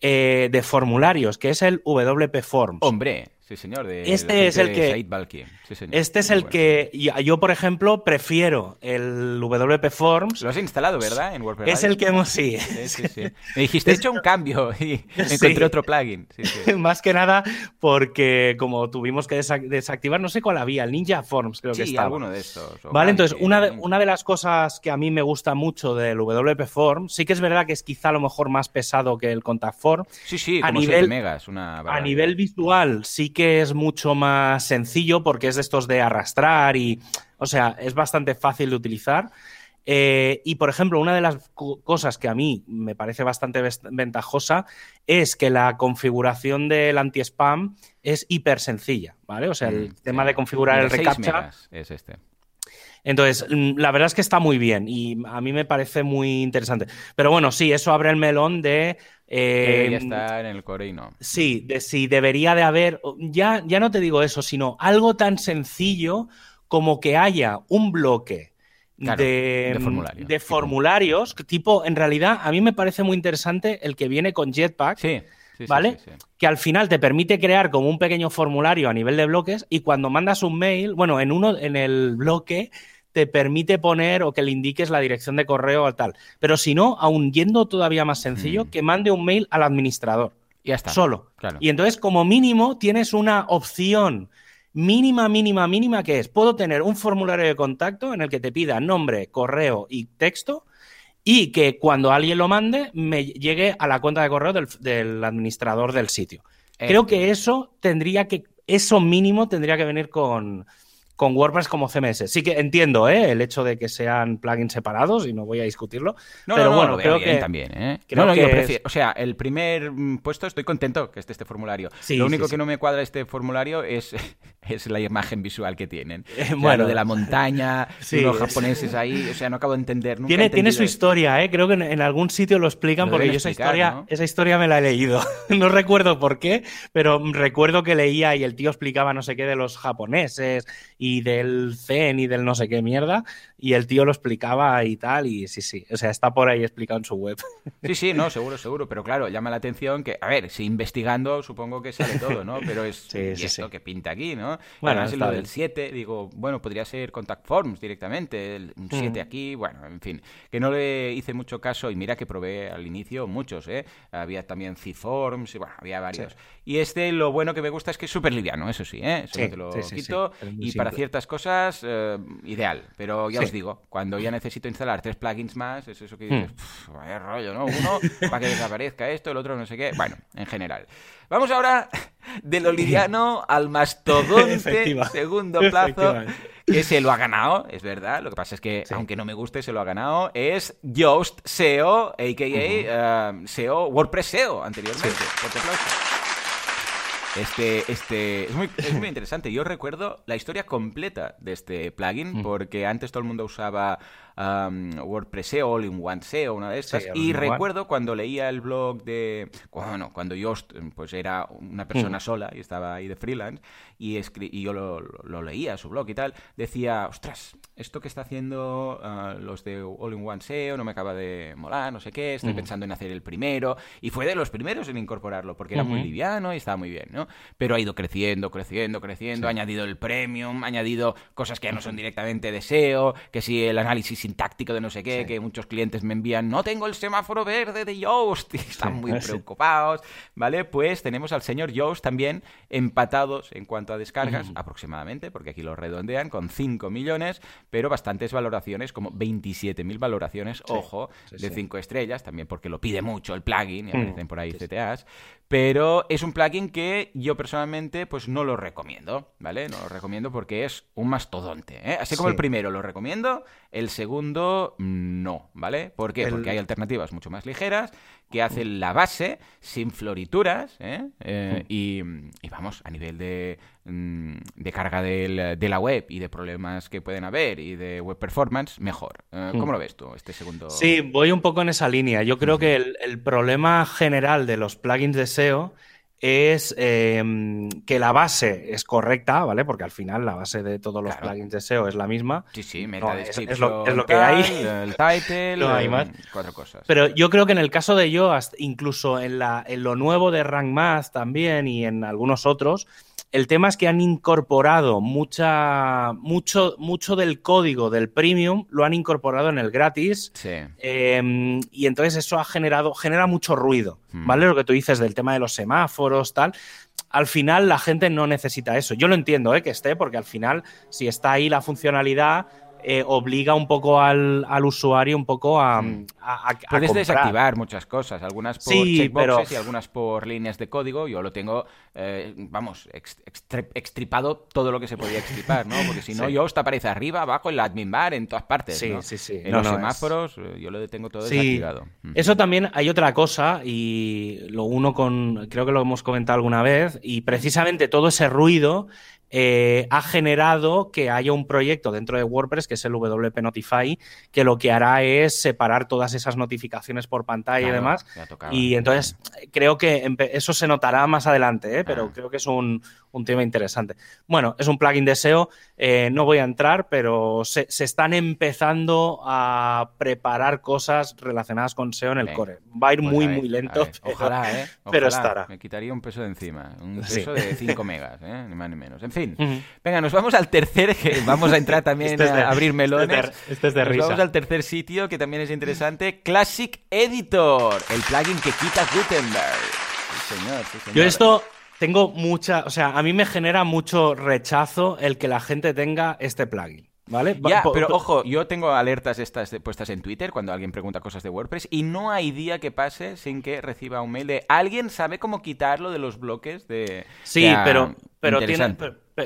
eh, de formularios, que es el WP Forms. Hombre, sí, señor. De Este es el que-. Sí, señor. Este es Muy el bueno. que yo, por ejemplo, prefiero el WP Forms. Lo has instalado, ¿verdad? En WordPress. Es el que hemos, sí. Sí, <laughs> sí, sí. Me dijiste, he hecho un cambio <laughs> y encontré otro plugin. <laughs> Más que nada porque como tuvimos que desa- desactivar, no sé cuál había, el Ninja Forms creo que estaba. alguno de estos. Vale, entonces una de, una de las cosas que a mí me gusta mucho del WP Form, sí que es verdad que es quizá a lo mejor más pesado que el Contact Form. Sí, sí, a como nivel- 7 megas. Una A nivel visual sí que es mucho más sencillo porque es de estos de arrastrar y, o sea, es bastante fácil de utilizar. Eh, y, por ejemplo, una de las co- cosas que a mí me parece bastante ventajosa es que la configuración del anti-spam es hiper sencilla, ¿vale? O sea, el Mm, tema sí. de configurar el 6 reCAPTCHA megas es este. Entonces, mm, la verdad es que está muy bien y a mí me parece muy interesante. Pero bueno, sí, eso abre el melón de... eh, estar en el core y no. Sí, de si debería de haber, ya, ya no te digo eso, sino algo tan sencillo como que haya un bloque Claro, de, de formulario. de formularios, tipo, en realidad a mí me parece muy interesante el que viene con Jetpack, Sí. Sí, ¿Vale? sí, sí. que al final te permite crear como un pequeño formulario a nivel de bloques y cuando mandas un mail, bueno, en uno, en el bloque te permite poner o que le indiques la dirección de correo o tal. Pero si no, aún yendo todavía más sencillo, Mm. que mande un mail al administrador. Ya está. Solo. Claro. Y entonces, como mínimo, tienes una opción mínima, mínima, mínima, que es, puedo tener un formulario de contacto en el que te pida nombre, correo y texto, y que cuando alguien lo mande me llegue a la cuenta de correo del, administrador del sitio. Creo que eso tendría que, eso mínimo tendría que venir con, con WordPress como CMS. Sí que entiendo ¿eh? el hecho de que sean plugins separados y no voy a discutirlo. No, pero bueno, creo que también. ¿eh? Creo que o sea, el primer puesto estoy contento que esté este formulario. Lo único que no me cuadra este formulario es, <laughs> es la imagen visual que tienen. bueno, de la montaña, <laughs> los japoneses ahí, o sea, no acabo de entender. tiene, tiene su historia, ¿eh? creo que en, algún sitio lo explican porque yo esa historia, esa historia me la he leído. <laughs> no recuerdo por qué, pero recuerdo que leía y el tío explicaba no sé qué de los japoneses y y del Zen y del no sé qué mierda, y el tío lo explicaba y tal, y sí, sí, o sea, está por ahí explicado en su web. <laughs> Sí, sí, no, seguro, seguro, pero claro, llama la atención que, a ver, si investigando supongo que sale todo, ¿no? Pero es <laughs> sí, esto que pinta aquí, ¿no? Bueno, es lo del 7, digo, bueno, podría ser Contact Forms directamente, el 7 aquí, bueno, en fin, que no le hice mucho caso y mira que probé al inicio muchos, ¿eh? Había también C-Forms, bueno, había varios. Y este lo bueno que me gusta es que es súper liviano, eso sí, ¿eh? Eso te lo quito y para ciertas cosas, eh, ideal. Pero ya os digo, cuando ya necesito instalar tres plugins más, es eso que dices, hmm. vaya rollo, ¿no? Uno para que desaparezca esto, el otro no sé qué. Bueno, en general. Vamos ahora de lo liviano al mastodonte <laughs> segundo <laughs> plazo. Que se lo ha ganado, es verdad. Lo que pasa es que, aunque no me guste, se lo ha ganado. Es Yoast SEO, a.k.a. Eh, SEO, WordPress SEO, anteriormente. Este, este, es muy, es muy interesante. Yo recuerdo la historia completa de este plugin, porque antes todo el mundo usaba um, WordPress SEO, All in One SEO, una de estas. y recuerdo cuando leía el blog de. Bueno, cuando yo pues era una persona mm. sola y estaba ahí de freelance, y, y yo lo, lo, leía, su blog y tal, decía, ostras, esto que está haciendo uh, los de All in One SEO no me acaba de molar, no sé qué, estoy mm. pensando en hacer el primero. Y fue de los primeros en incorporarlo, porque era muy liviano y estaba muy bien, ¿no? Pero ha ido creciendo, creciendo, creciendo, ha añadido el premium, ha añadido cosas que ya no son directamente de SEO, que si el análisis sintáctico de no sé qué, que muchos clientes me envían, no tengo el semáforo verde de Yoast, <laughs> y están muy preocupados, ¿vale? Pues tenemos al señor Yoast también empatados en cuanto a descargas, aproximadamente, porque aquí lo redondean, con 5 millones, pero bastantes valoraciones, como 27.000 valoraciones, ojo, de 5 estrellas, también porque lo pide mucho el plugin, y aparecen por ahí CTAs, pero es un plugin que yo personalmente pues no lo recomiendo, ¿vale? No lo recomiendo porque es un mastodonte, ¿eh? Así como el primero lo recomiendo, el segundo no, ¿vale? ¿Por qué? Porque hay alternativas mucho más ligeras que hacen la base sin florituras ¿eh? Eh, y, vamos, a nivel de, mm, de carga del, de la web y de problemas que pueden haber y de web performance, mejor. ¿Cómo lo ves tú, este segundo? Sí, voy un poco en esa línea. Yo creo que el, el problema general de los plugins de SEO es em, que la base es correcta, ¿vale? Porque al final la base de todos los plugins de SEO es la misma. Sí, sí, meta es, es, lo, que hay. El title, <laughs> no hay más. cuatro cosas. Pero yo creo que en el caso de Yoast, incluso en, la, en lo nuevo de Rank Math también y en algunos otros, el tema es que han incorporado mucha, mucho, mucho del código del premium, lo han incorporado en el gratis. Sí. Em, y entonces eso ha generado, genera mucho ruido, hmm. ¿vale? Lo que tú dices del tema de los semáforos, tal. Al final la gente no necesita eso. Yo lo entiendo, ¿eh? Que esté, porque al final, si está ahí la funcionalidad, eh, obliga un poco al, usuario un poco a, mm. Puedes desactivar muchas cosas, algunas por checkboxes y algunas por líneas de código. Yo lo tengo, eh, vamos, extripado todo lo que se podía extripar, ¿no? Porque si no, <laughs> yo está aparece arriba, abajo, en la admin bar, en todas partes. Sí, sí, sí. En los semáforos, eh, yo lo tengo todo desactivado. Mm. Eso también hay otra cosa, y lo uno con, creo que lo hemos comentado alguna vez, y precisamente todo ese ruido eh, ha generado que haya un proyecto dentro de WordPress, que es el WP Notify, que lo que hará es separar todas esas notificaciones por pantalla y demás. Y entonces creo que eso se notará más adelante, ¿eh? pero ah. creo que es un, un tema interesante. Bueno, es un plugin de SEO, eh, no voy a entrar, pero se, están empezando a preparar cosas relacionadas con SEO en el core. Va a ir pues muy, muy lento. ojalá, ¿eh? pero estará. Me quitaría un peso de encima, un peso de 5 <laughs> megas, ni más ni menos. En fin, venga, nos vamos al tercer, <laughs> que vamos a entrar también este a abrir melones. Este es de, nos vamos al tercer sitio, que también es interesante, Classic Editor, el plugin que quita Gutenberg. señor, sí, señor. Yo esto tengo mucha, o sea, a mí me genera mucho rechazo el que la gente tenga este plugin. ¿Vale? Ya, pero ojo, yo tengo alertas estas puestas en Twitter cuando alguien pregunta cosas de WordPress y no hay día que pase sin que reciba un mail de alguien sabe cómo quitarlo de los bloques de... Sí, pero, pero tiene...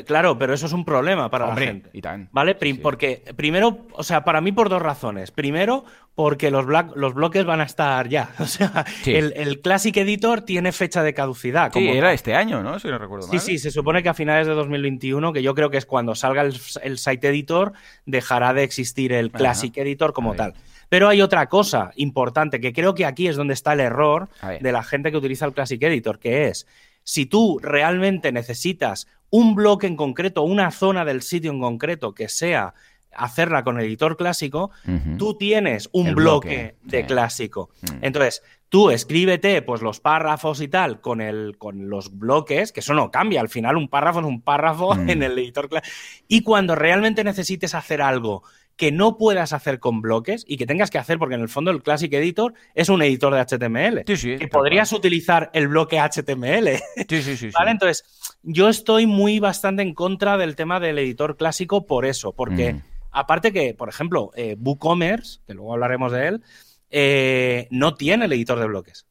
claro, pero eso es un problema para la gente. Y tan. ¿Vale? Porque primero, o sea, para mí por dos razones. Primero, porque los, los bloques van a estar ya. <laughs> O sea, el, Classic Editor tiene fecha de caducidad. sí, era este año, ¿no? Si no recuerdo mal. Sí, sí, se supone que a finales de 2021, que yo creo que es cuando salga el, Site Editor, dejará de existir el Classic Editor como tal. Pero hay otra cosa importante, que creo que aquí es donde está el error de la gente que utiliza el Classic Editor, que es, si tú realmente necesitas un bloque en concreto, una zona del sitio en concreto que sea hacerla con editor clásico, tú tienes un bloque, de clásico. Mm. Entonces, tú escríbete pues los párrafos y tal con, el, con los bloques, que eso no cambia, al final un párrafo es un párrafo mm. en el editor clásico. Y cuando realmente necesites hacer algo que no puedas hacer con bloques y que tengas que hacer, porque en el fondo el Classic Editor es un editor de HTML. Sí, sí, que podrías utilizar el bloque HTML. Sí, sí, <laughs> sí. ¿Vale? Entonces, yo estoy muy bastante en contra del tema del editor clásico por eso, porque mm. aparte que, por ejemplo, eh, WooCommerce, que luego hablaremos de él, eh, no tiene el editor de bloques.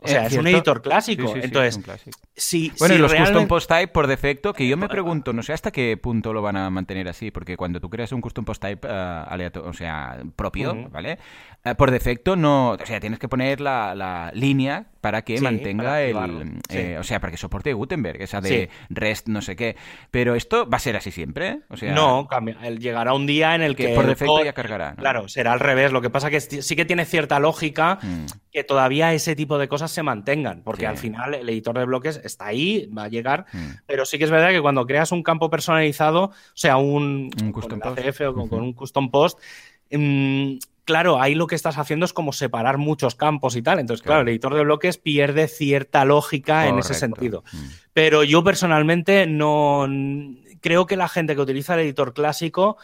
O sea, es, un editor clásico. Entonces, si, bueno, y los custom post type por defecto, que yo me pregunto, no sé hasta qué punto lo van a mantener así, porque cuando tú creas un custom post type uh, aleatorio, o sea, propio, ¿vale? Eh, por defecto no, o sea, tienes que poner la, línea para que mantenga el, eh, o sea, para que soporte Gutenberg, esa de REST no sé qué. Pero esto va a ser así siempre, o sea, no, cambia. llegará un día en el que, por defecto ya cargará. Claro, será al revés. Lo que pasa que sí que tiene cierta lógica mm. Que todavía ese tipo de cosas se mantengan, porque al final el editor de bloques está ahí, va a llegar, mm. pero sí que es verdad que cuando creas un campo personalizado, o sea, un, custom post. o con, un custom post, mm, claro, ahí lo que estás haciendo es como separar muchos campos y tal. Entonces, claro, el editor de bloques pierde cierta lógica en ese sentido. Mm. Pero yo personalmente no creo que la gente que utiliza el editor clásico,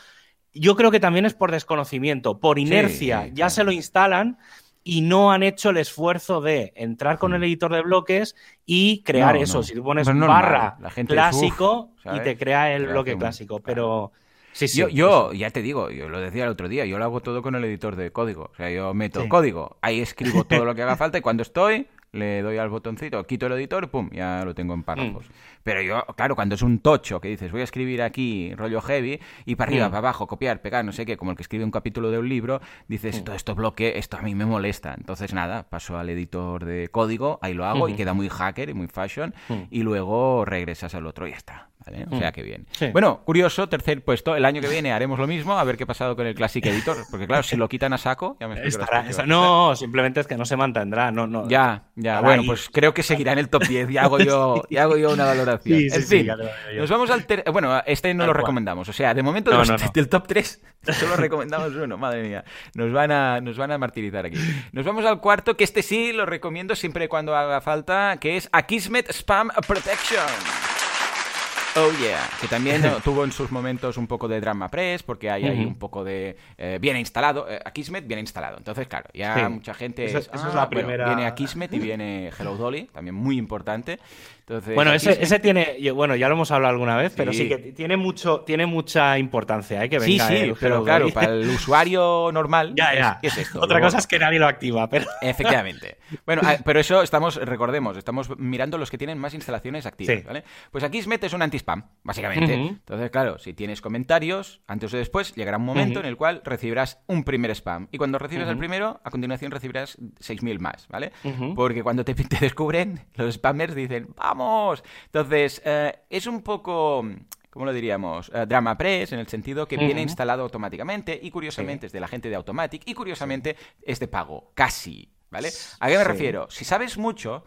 yo creo que también es por desconocimiento, por inercia, ya se lo instalan y no han hecho el esfuerzo de entrar con mm. el editor de bloques y crear eso. Si tú pones barra clásico y te crea el bloque clásico, pero Sí, sí, yo, ya te digo, yo lo decía el otro día, yo lo hago todo con el editor de código. O sea, yo meto código, ahí escribo todo <laughs> lo que haga falta y cuando estoy, le doy al botoncito, quito el editor, pum, ya lo tengo en párrafos. Mm. Pero yo, claro, cuando es un tocho que dices, voy a escribir aquí rollo heavy y para arriba, mm. para abajo, copiar, pegar, no sé qué, como el que escribe un capítulo de un libro, dices, mm. todo esto bloque, esto a mí me molesta. Entonces, nada, paso al editor de código, ahí lo hago y queda muy hacker y muy fashion y luego regresas al otro y ya está. O sea, mm. que bien. Bueno, curioso, tercer puesto. El año que viene haremos lo mismo, a ver qué ha pasado con el Classic Editor. Porque claro, si lo quitan a saco, ya me No, simplemente es que no se mantendrá. No, no. Ya, ya. Bueno, pues creo que seguirá en el top 10 y hago yo, <laughs> y hago yo una valoración. en fin, nos vamos al... Bueno, este no lo recomendamos. O sea, de momento del top 3 <laughs> solo recomendamos uno. Madre mía, nos van, a, nos van a martirizar aquí. Nos vamos al cuarto, que este sí lo recomiendo siempre cuando haga falta, que es Akismet Spam Protection. Oh yeah, que también <laughs> tuvo en sus momentos un poco de drama press, porque hay ahí un poco de eh, bien instalado, eh, Akismet bien instalado. Entonces, claro, ya mucha gente es, ah, la primera... viene Akismet y viene Hello Dolly, también muy importante bueno, ese, tiene, bueno, ya lo hemos hablado alguna vez, pero sí que tiene mucho, tiene mucha importancia, ¿eh? Que venga sí, sí, pero claro, <laughs> para el usuario normal, ya, ya. Es, esto? <laughs> Otra cosa es que nadie lo activa, pero. <laughs> Efectivamente. Bueno, ah, pero eso estamos, recordemos, estamos mirando los que tienen más instalaciones activas, ¿vale? Pues aquí metes un anti-spam, básicamente. Entonces, claro, si tienes comentarios, antes o después llegará un momento en el cual recibirás un primer spam. Y cuando recibes el primero, a continuación recibirás 6.000 más, ¿vale? Porque cuando te, te descubren, los spammers dicen, entonces, eh, es un poco... ¿cómo lo diríamos? Eh, drama Press, en el sentido que viene instalado automáticamente y curiosamente es de la gente de Automatic y curiosamente es de pago, casi, ¿vale? ¿A qué me refiero? Si sabes mucho,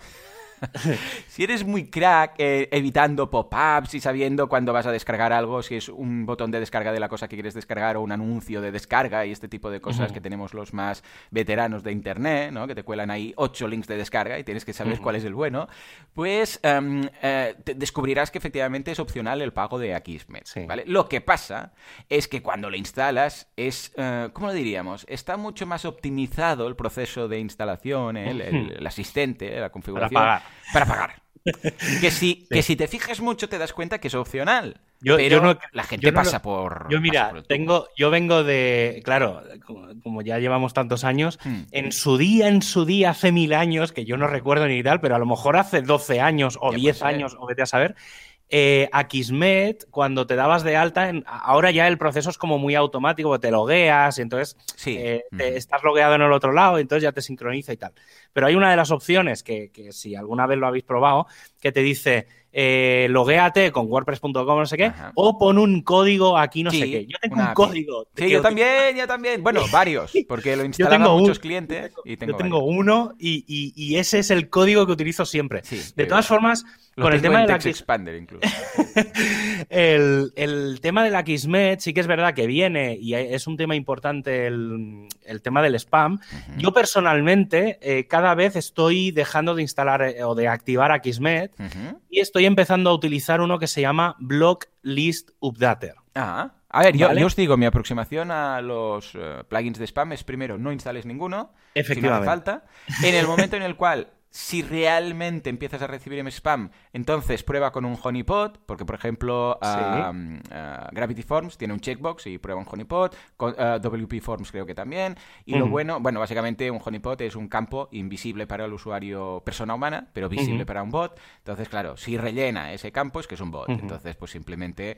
<laughs> si eres muy crack eh, evitando pop-ups y sabiendo cuándo vas a descargar algo, si es un botón de descarga de la cosa que quieres descargar o un anuncio de descarga y este tipo de cosas que tenemos los más veteranos de Internet, ¿no? que te cuelan ahí ocho links de descarga y tienes que saber cuál es el bueno, pues em, eh, descubrirás que efectivamente es opcional el pago de Akismet. ¿vale? Lo que pasa es que cuando lo instalas es, eh, ¿cómo lo diríamos? Está mucho más optimizado el proceso de instalación, el, asistente, la configuración para pagar. <laughs> Que si, que si te fijas mucho te das cuenta que es opcional. Yo- pero yo no- la gente yo no pasa por. Yo mira, por tengo, yo vengo de, claro, como, como ya llevamos tantos años, Hmm. en su día, en su día, hace mil años, que yo no recuerdo ni tal, pero a lo mejor hace 12 años o Ya 10 puede ser. años, o vete a saber, eh, a Kismet, cuando te dabas de alta, en- ahora ya el proceso es como muy automático, te logueas y entonces Sí. eh, te- estás logueado en el otro lado, entonces ya te sincroniza y tal. Pero hay una de las opciones que, que si alguna vez lo habéis probado, que te dice eh, loguéate con WordPress.com, no sé qué, Ajá. o pon un código aquí, no Sí, sé qué. Yo tengo un API. código. Sí, yo también, yo también. Bueno, <laughs> varios, porque lo Yo instalan tengo muchos un- clientes y tengo, yo tengo varios. uno y, y- y ese es el código que utilizo siempre. Sí, de yo todas formas, Lo con el tengo tema de la Expander incluso. <laughs> el, el tema de la Kismet sí que es verdad que viene y es un tema importante el, el tema del spam. Yo personalmente eh, cada vez estoy dejando de instalar eh, o de activar a Kismet y estoy empezando a utilizar uno que se llama Block List Updater. Ah, a ver, yo, Vale. yo os digo, mi aproximación a los eh, plugins de spam es primero, no instales ninguno, si no hace Efectivamente. falta. En el momento en el cual, si realmente empiezas a recibir spam, entonces prueba con un honeypot, porque por ejemplo ah, ah, Gravity Forms tiene un checkbox y prueba un honeypot, con, ah, WP Forms creo que también, y lo bueno, bueno, básicamente un honeypot es un campo invisible para el usuario persona humana, pero visible para un bot, entonces claro, si rellena ese campo es que es un bot, entonces pues simplemente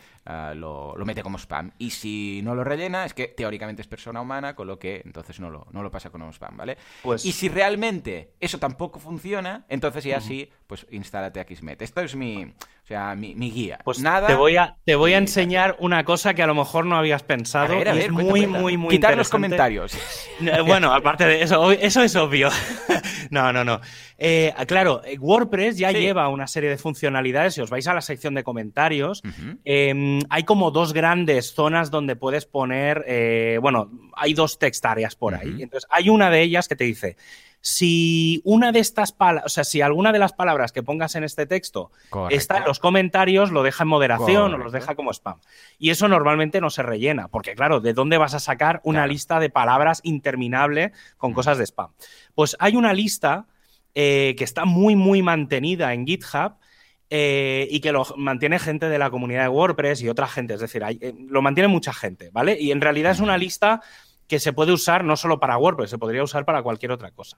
lo, lo mete como spam, y si no lo rellena es que teóricamente es persona humana, con lo que entonces no lo, no lo pasa como spam, ¿vale? Pues Y si realmente eso tampoco funciona, entonces ya sí, pues instálate Akismet. Esto es mi, o sea, mi, mi guía. Pues Nada. te voy a, te voy a enseñar una cosa que a lo mejor no habías A pensado. ver, a y ver, es cuenta, muy, cuenta. muy, muy Quitar los comentarios. <laughs> Eh, Bueno, aparte de eso, eso es obvio. <laughs> No, no, no. Eh, claro, eh, WordPress ya Sí. lleva una serie de funcionalidades. Si os vais a la sección de comentarios, eh, hay como dos grandes zonas donde puedes poner, eh, bueno, hay dos text áreas por ahí. Entonces, hay una de ellas que te dice, si una de estas palabras, o sea, si alguna de las palabras que pongas en este texto Correcto. está en los comentarios, lo deja en moderación o los deja como spam. Y eso normalmente no se rellena, porque claro, ¿de dónde vas a sacar una Claro. lista de palabras interminable con cosas de spam? Pues hay una lista eh, que está muy, muy mantenida en GitHub. eh, y que lo mantiene gente de la comunidad de WordPress y otra gente, es decir, hay- eh, lo mantiene mucha gente, ¿vale? Y en realidad es una lista que se puede usar no solo para WordPress, se podría usar para cualquier otra cosa.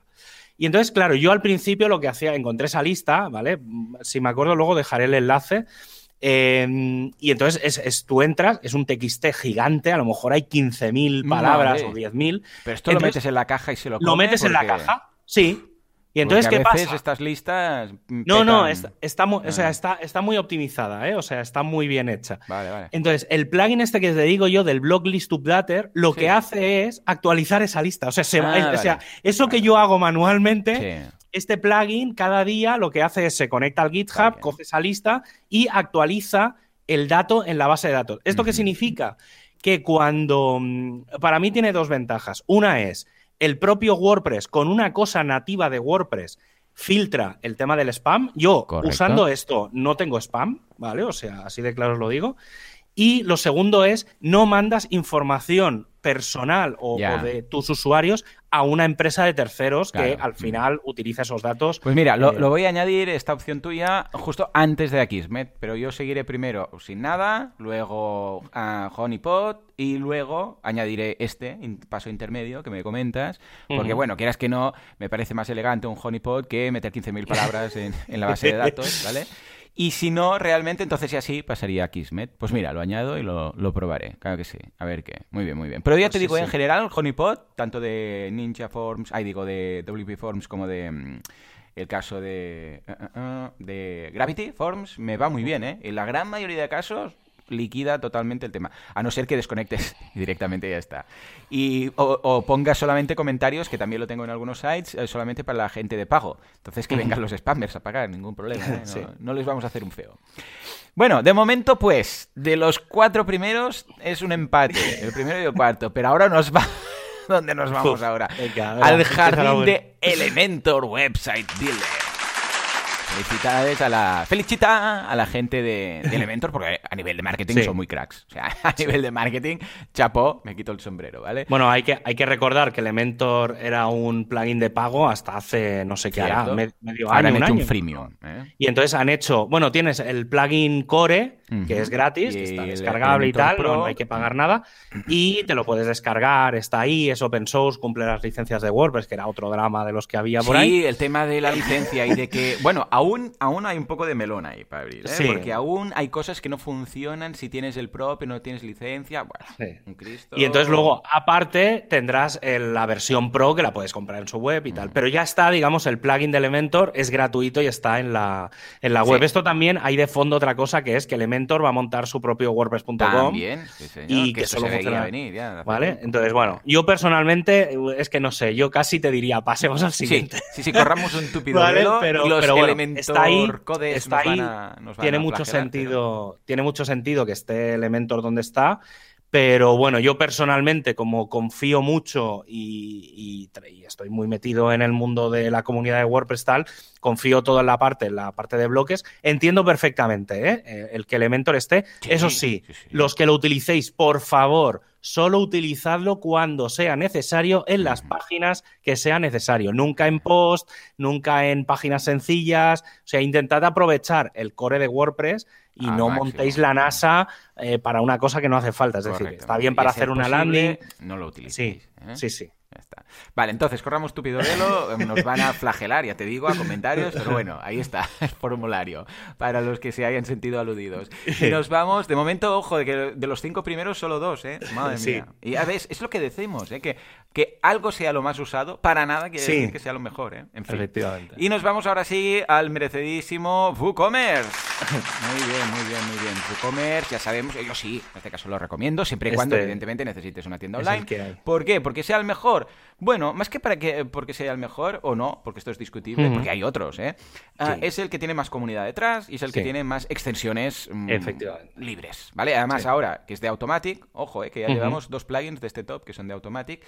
Y entonces, claro, yo al principio lo que hacía, encontré esa lista, ¿vale? Si me acuerdo, luego dejaré el enlace. eh, y entonces es, es- tú entras, es un TXT gigante, a lo mejor hay 15.000 palabras Madre. o 10.000. Pero esto lo metes en la caja y se lo Lo metes en la caja, sí. Y entonces, porque ¿qué a veces pasa? estas listas. No, no, está, está mu- o sea, Ah. está, está muy optimizada, ¿eh? O sea, está muy bien hecha. Vale, vale. Entonces, el plugin este que te digo yo del Blog List Updater, lo Sí. que hace es actualizar esa lista. O sea, se Ah, o sea vale. eso que yo hago manualmente, Sí. este plugin cada día lo que hace es se conecta al GitHub, coge esa lista y actualiza el dato en la base de datos. ¿Esto qué significa? Que cuando... mm, Para mí tiene dos ventajas. Una es el propio WordPress con una cosa nativa de WordPress filtra el tema del spam. Yo, Correcto. usando esto, no tengo spam, ¿vale? O sea, así de claro os lo digo. Y lo segundo es, no mandas información personal o, de tus usuarios a una empresa de terceros que al final utiliza esos datos. Pues mira, lo, Eh, lo voy a añadir esta opción tuya justo antes de Akismet, pero yo seguiré primero sin nada, luego Honeypot y luego añadiré este paso intermedio que me comentas, porque bueno, quieras que no, me parece más elegante un Honeypot que meter 15.000 palabras en, en la base de datos, ¿vale? Y si no, realmente, entonces ya sí pasaría a Kismet. Pues mira, lo añado y lo, lo probaré. Claro que sí. A ver qué. Muy bien, muy bien. Pero ya Pues te sí, digo, sí. en general, Honeypot, tanto de Ninja Forms, ay, digo, de WP Forms como de mm, el caso de, eh, eh, eh, de Gravity Forms, me va muy bien, ¿eh? En la gran mayoría de casos liquida totalmente el tema, a no ser que desconectes <laughs> y directamente ya está. Y, o, o pongas solamente comentarios, que también lo tengo en algunos sites, eh, solamente para la gente de pago. Entonces que vengan los spammers a pagar, ningún problema, ¿eh? <laughs> no, Sí. no les vamos a hacer un feo. Bueno, de momento, pues, de los cuatro primeros es un empate, el primero y el cuarto, pero ahora nos va... <laughs> ¿Dónde nos vamos Uf, ahora? venga, venga, Al jardín de Elementor Website Builder. Felicidades a la. Felicita a la gente de, de <laughs> Elementor, porque a nivel de marketing Sí. son muy cracks. O sea, a nivel de marketing, chapó, me quito el sombrero, ¿vale? Bueno, hay que, hay que recordar que Elementor era un plugin de pago hasta hace no sé qué hará, medio Ahora año, han un hecho un año. freemium. ¿eh? Y entonces han hecho, bueno, tienes el plugin Core, que es gratis, Y que está descargable y tal, Pro. no, hay que pagar nada, y te lo puedes descargar, está ahí, es open source, cumple las licencias de WordPress, que era otro drama de los que había por sí, ahí. el tema de la licencia y de que, bueno, <laughs> aún, aún hay un poco de melón ahí para abrir, ¿eh? Sí. porque aún hay cosas que no funcionan si tienes el prop y no tienes licencia. Bueno, Sí. un Cristo. Y entonces luego, aparte, tendrás el- la versión Pro que la puedes comprar en su web y tal. Pero ya está, digamos, el plugin de Elementor es gratuito y está en la, en la web. Sí. Esto también hay de fondo otra cosa que es que Elementor va a montar su propio WordPress.com. También, sí, señor, y que, que solo funciona- venir ya. ¿Vale? Entonces, bueno, yo personalmente, es que no sé, yo casi te diría, pasemos al siguiente. sí, sí, corramos un <laughs> tupido Vale, pero, y los pero bueno, Elementor está ahí, codes está ahí, a- tiene mucho sentido, tiene mucho sentido que esté Elementor donde está, pero bueno, yo personalmente, como confío mucho y, y tra- y estoy muy metido en el mundo de la comunidad de WordPress tal, confío todo en la parte, en la parte de bloques, entiendo perfectamente ¿eh? Eh, el que Elementor esté. Sí, Eso sí, sí, sí. los que lo utilicéis, por favor, solo utilizadlo cuando sea necesario en las páginas que sea necesario. Nunca en post, nunca en páginas sencillas. O sea, intentad aprovechar el core de WordPress y no máximo. montéis la NASA eh, para una cosa que no hace falta. Es decir, está bien para hacer una posible, landing. No lo utilicéis. Sí, ¿eh? sí, sí. Ya está. Vale, entonces corramos tupido velo, eh, nos van a flagelar, ya te digo, a comentarios, pero bueno, ahí está <laughs> el formulario para los que se hayan sentido aludidos. Y nos vamos, de momento, ojo, de que de los cinco primeros solo dos, ¿eh? Madre Sí. mía. Y a ver, es lo que decimos, ¿eh? Que, que algo sea lo más usado, para nada quiere Sí. decir que sea lo mejor, ¿eh? En fin. Efectivamente. Y nos vamos ahora sí al merecidísimo WooCommerce. <laughs> Muy bien, muy bien, muy bien. WooCommerce, ya sabemos, yo sí, en este caso lo recomiendo, siempre y cuando, Este evidentemente, necesites una tienda online. ¿Por qué? ¿Porque sea el mejor? Bueno, más que para que porque sea el mejor o no, porque esto es discutible, porque hay otros, ¿eh? Ah, es el que tiene más comunidad detrás y es el que tiene más extensiones mm, Efectivamente. libres, ¿vale? Además, Sí. ahora que es de Automatic, ojo, ¿eh? que ya llevamos dos plugins de este top que son de Automatic,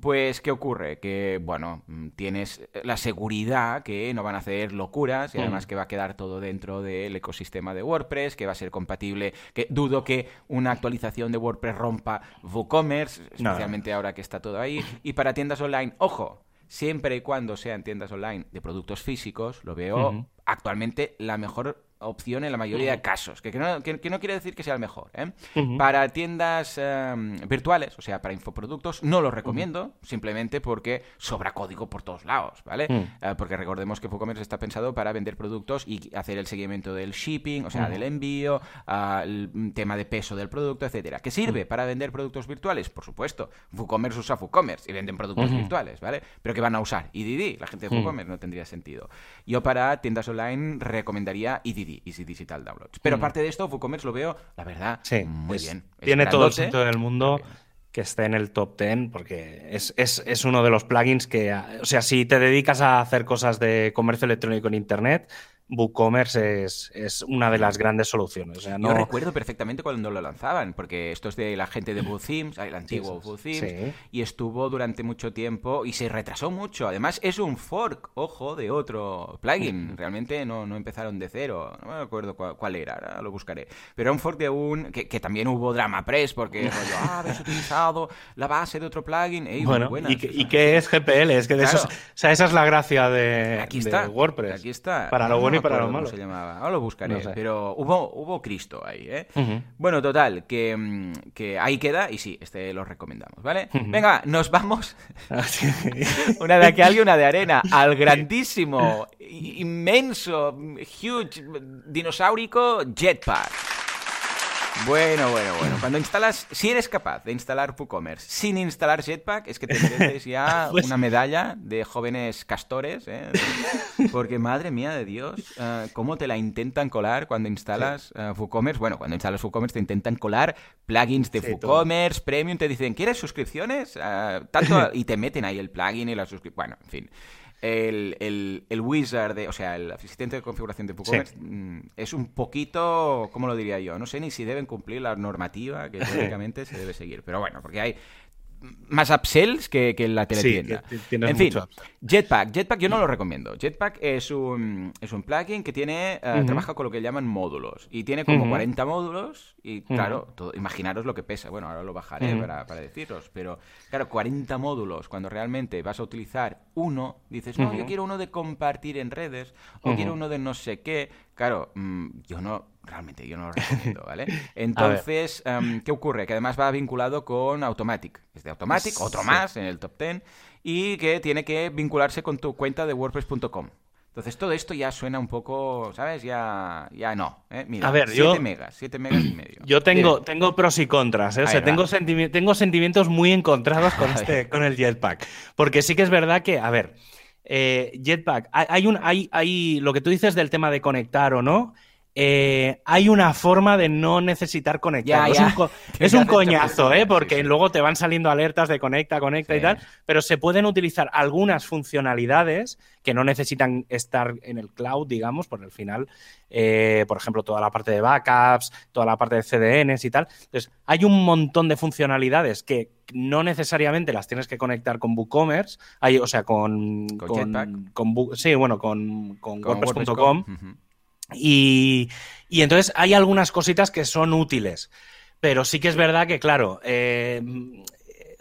pues, ¿qué ocurre? Que, bueno, mm, tienes la seguridad que no van a hacer locuras y además que va a quedar todo dentro del ecosistema de WordPress, que va a ser compatible, que dudo que una actualización de WordPress rompa WooCommerce, No. especialmente ahora que está todo ahí. Y para tiendas online, ojo, siempre y cuando sean tiendas online de productos físicos, lo veo actualmente la mejor opción en la mayoría de casos, que, que no, que- que no quiere decir que sea el mejor. ¿eh? Para tiendas eh, virtuales, o sea, para infoproductos, no lo recomiendo, simplemente porque sobra código por todos lados, ¿vale? Mm. Eh, porque recordemos que WooCommerce está pensado para vender productos y hacer el seguimiento del shipping, o sea, del envío, el mm, tema de peso del producto, etcétera. ¿Que sirve para vender productos virtuales? Por supuesto. WooCommerce usa WooCommerce y venden productos virtuales, ¿vale? Pero que van a usar EDD, la gente de Mm. WooCommerce no tendría sentido. Yo para tiendas online recomendaría EDD, Easy Digital Downloads. Pero Mm. aparte de esto, WooCommerce lo veo, la verdad, Sí, muy es- bien. Tiene todo el sentido del mundo que esté en el top 10 porque es, es- es uno de los plugins que, o sea, si te dedicas a hacer cosas de comercio electrónico en Internet, WooCommerce es, es una de las grandes soluciones. O sea, no... Yo recuerdo perfectamente cuando lo lanzaban, porque esto es de la gente de WooThemes, el antiguo sí, y estuvo durante mucho tiempo y se retrasó mucho. Además, es un fork, ojo, de otro plugin. Realmente no, no empezaron de cero. No me acuerdo cuál, cuál era, ahora lo buscaré. Pero era un fork de un. que, que también hubo Drama Press, porque <laughs> rollo, ah, habéis utilizado la base de otro plugin. Ey, Bueno, buenas, ¿y, o qué es GPL? Es que de Claro. esos, o sea, esa es la gracia de, Aquí de está. WordPress. Aquí está. Para lo No bueno me y para lo malo. se llamaba. Ahora lo buscaré. No sé. Pero hubo, hubo Cristo ahí, ¿eh? Bueno, total, que, mm, que ahí queda y sí, este lo recomendamos, ¿vale? Venga, nos vamos. Así- <laughs> Una de aquel y una de arena. <laughs> Al grandísimo, inmenso, huge, dinosaurico Jetpack. Bueno, bueno, bueno. Cuando instalas, si eres capaz de instalar WooCommerce sin instalar Jetpack, es que te mereces ya <laughs> Pues- una medalla de jóvenes castores, ¿eh? Porque madre mía de Dios, eh, cómo te la intentan colar cuando instalas eh, WooCommerce. Bueno, cuando instalas WooCommerce te intentan colar plugins de Sí, WooCommerce, Premium, te dicen, ¿quieres suscripciones? Eh, tanto, <laughs> y te meten ahí el plugin y la suscripción. Bueno, en fin. El, el, el wizard, de, o sea, el asistente de configuración de WooCommerce mm, es un poquito, ¿cómo lo diría yo? No sé ni si deben cumplir la normativa que <laughs> teóricamente se debe seguir. Pero bueno, porque hay más upsells que, que la teletienda. Sí, que en fin. Jetpack. Jetpack yo no lo recomiendo. Jetpack es un, es un plugin que tiene Ujú. trabaja con lo que llaman módulos. Y tiene como Ujú. 40 módulos. Y claro, todo- imaginaros lo que pesa. Bueno, ahora lo bajaré para, para deciros. Pero claro, 40 módulos. Cuando realmente vas a utilizar uno, dices, no, yo quiero uno de compartir en redes. O quiero uno de no sé qué. Claro, mm, yo no, realmente yo no lo <laughs> recomiendo, ¿vale? Entonces, em, ¿qué ocurre? Que además va vinculado con Automatic. Es de Automatic, otro Sí. más en el top 10. Y que tiene que vincularse con tu cuenta de WordPress.com. Entonces todo esto ya suena un poco, ¿sabes? Ya, ya no. ¿eh? Mira, A ver, 7 yo- megas, 7 megas y medio. <clears throat> Yo tengo, tengo pros y contras, ¿eh? O sea, tengo, sentimi- tengo sentimientos muy encontrados con, <laughs> este, con el Jetpack. Porque sí que es verdad que, a ver, eh, Jetpack, hay, hay un, hay, hay lo que tú dices del tema de conectar o no. Eh, hay una forma de no necesitar conectar. Es un, co- <laughs> es coñazo, ¿eh? Porque sí, sí. luego te van saliendo alertas de conecta, conecta y tal, pero se pueden utilizar algunas funcionalidades que no necesitan estar en el cloud, digamos, porque al final, eh, por ejemplo, toda la parte de backups, toda la parte de CDNs y tal. Entonces, hay un montón de funcionalidades que no necesariamente las tienes que conectar con WooCommerce, hay, o sea, con... Con con sí, bueno, con, con WordPress.com. Y, y entonces hay algunas cositas que son útiles. Pero sí que es verdad que, claro, eh,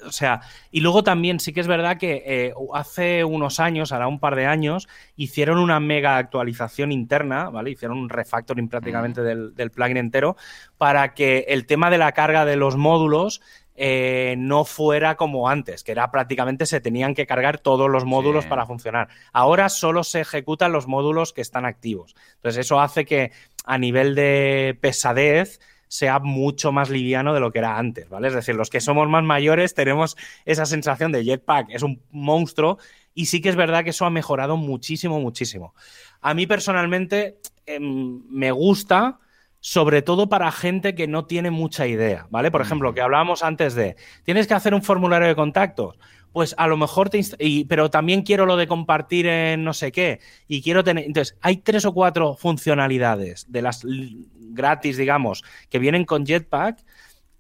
o sea, y luego también sí que es verdad que eh, hace unos años, ahora un par de años, hicieron una mega actualización interna, ¿vale? Hicieron un refactoring prácticamente del, del plugin entero para que el tema de la carga de los módulos eh, no fuera como antes, que era prácticamente se tenían que cargar todos los módulos Sí. para funcionar. Ahora solo se ejecutan los módulos que están activos. Entonces eso hace que a nivel de pesadez sea mucho más liviano de lo que era antes, ¿vale? Es decir, los que somos más mayores tenemos esa sensación de Jetpack, es un monstruo y sí que es verdad que eso ha mejorado muchísimo, muchísimo. A mí personalmente em, me gusta, sobre todo para gente que no tiene mucha idea, ¿vale? Por ejemplo, que hablábamos antes de, tienes que hacer un formulario de contactos, pues a lo mejor te y- pero también quiero lo de compartir en no sé qué y quiero tener entonces hay tres o cuatro funcionalidades de las gratis digamos que vienen con Jetpack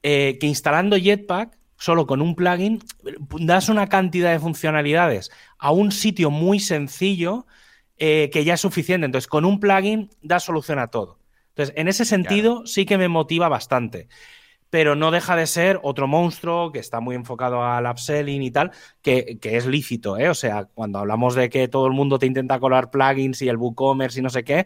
eh, que instalando Jetpack solo con un plugin das una cantidad de funcionalidades a un sitio muy sencillo eh, que ya es suficiente. Entonces con un plugin da solución a todo entonces en ese sentido sí que me motiva bastante pero no deja de ser otro monstruo que está muy enfocado al upselling y tal, que, que es lícito, ¿eh? O sea, cuando hablamos de que todo el mundo te intenta colar plugins y el WooCommerce y no sé qué,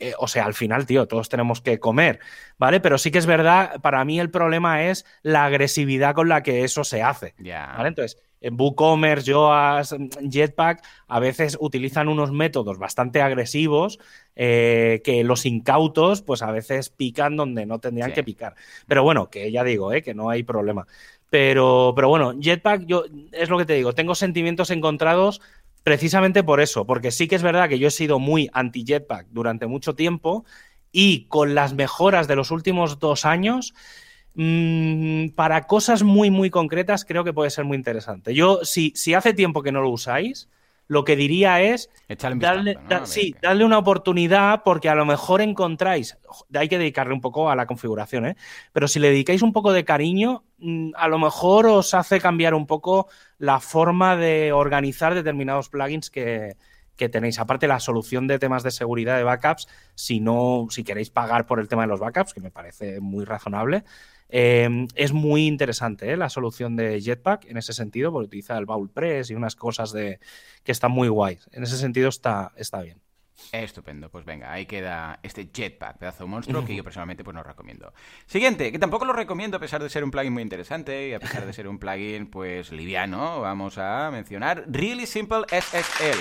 eh, o sea, al final, tío, todos tenemos que comer, ¿vale? Pero sí que es verdad, para mí el problema es la agresividad con la que eso se hace, Ya. ¿vale? Entonces, en WooCommerce, Yoast, Jetpack, a veces utilizan unos métodos bastante agresivos eh, que los incautos, pues a veces pican donde no tendrían Sí. que picar. Pero bueno, que ya digo, ¿eh? que no hay problema. Pero, pero bueno, Jetpack, yo es lo que te digo, tengo sentimientos encontrados precisamente por eso, porque sí que es verdad que yo he sido muy anti-Jetpack durante mucho tiempo y con las mejoras de los últimos dos años, mm, para cosas muy, muy concretas creo que puede ser muy interesante. Yo, si, si hace tiempo que no lo usáis, lo que diría es darle, sí, darle una oportunidad porque a lo mejor encontráis, hay que dedicarle un poco a la configuración, ¿eh? pero si le dedicáis un poco de cariño, mm, a lo mejor os hace cambiar un poco la forma de organizar determinados plugins que, que tenéis. Aparte, la solución de temas de seguridad de backups, si no, si queréis pagar por el tema de los backups, que me parece muy razonable, eh, es muy interesante ¿eh? la solución de Jetpack en ese sentido, porque utiliza el Baul Press y unas cosas de, que están muy guays. En ese sentido está, está bien. Estupendo, pues venga, ahí queda este Jetpack, pedazo de monstruo que yo personalmente pues no recomiendo. Siguiente, que tampoco lo recomiendo a pesar de ser un plugin muy interesante y a pesar de ser un plugin pues liviano, vamos a mencionar Really Simple SSL.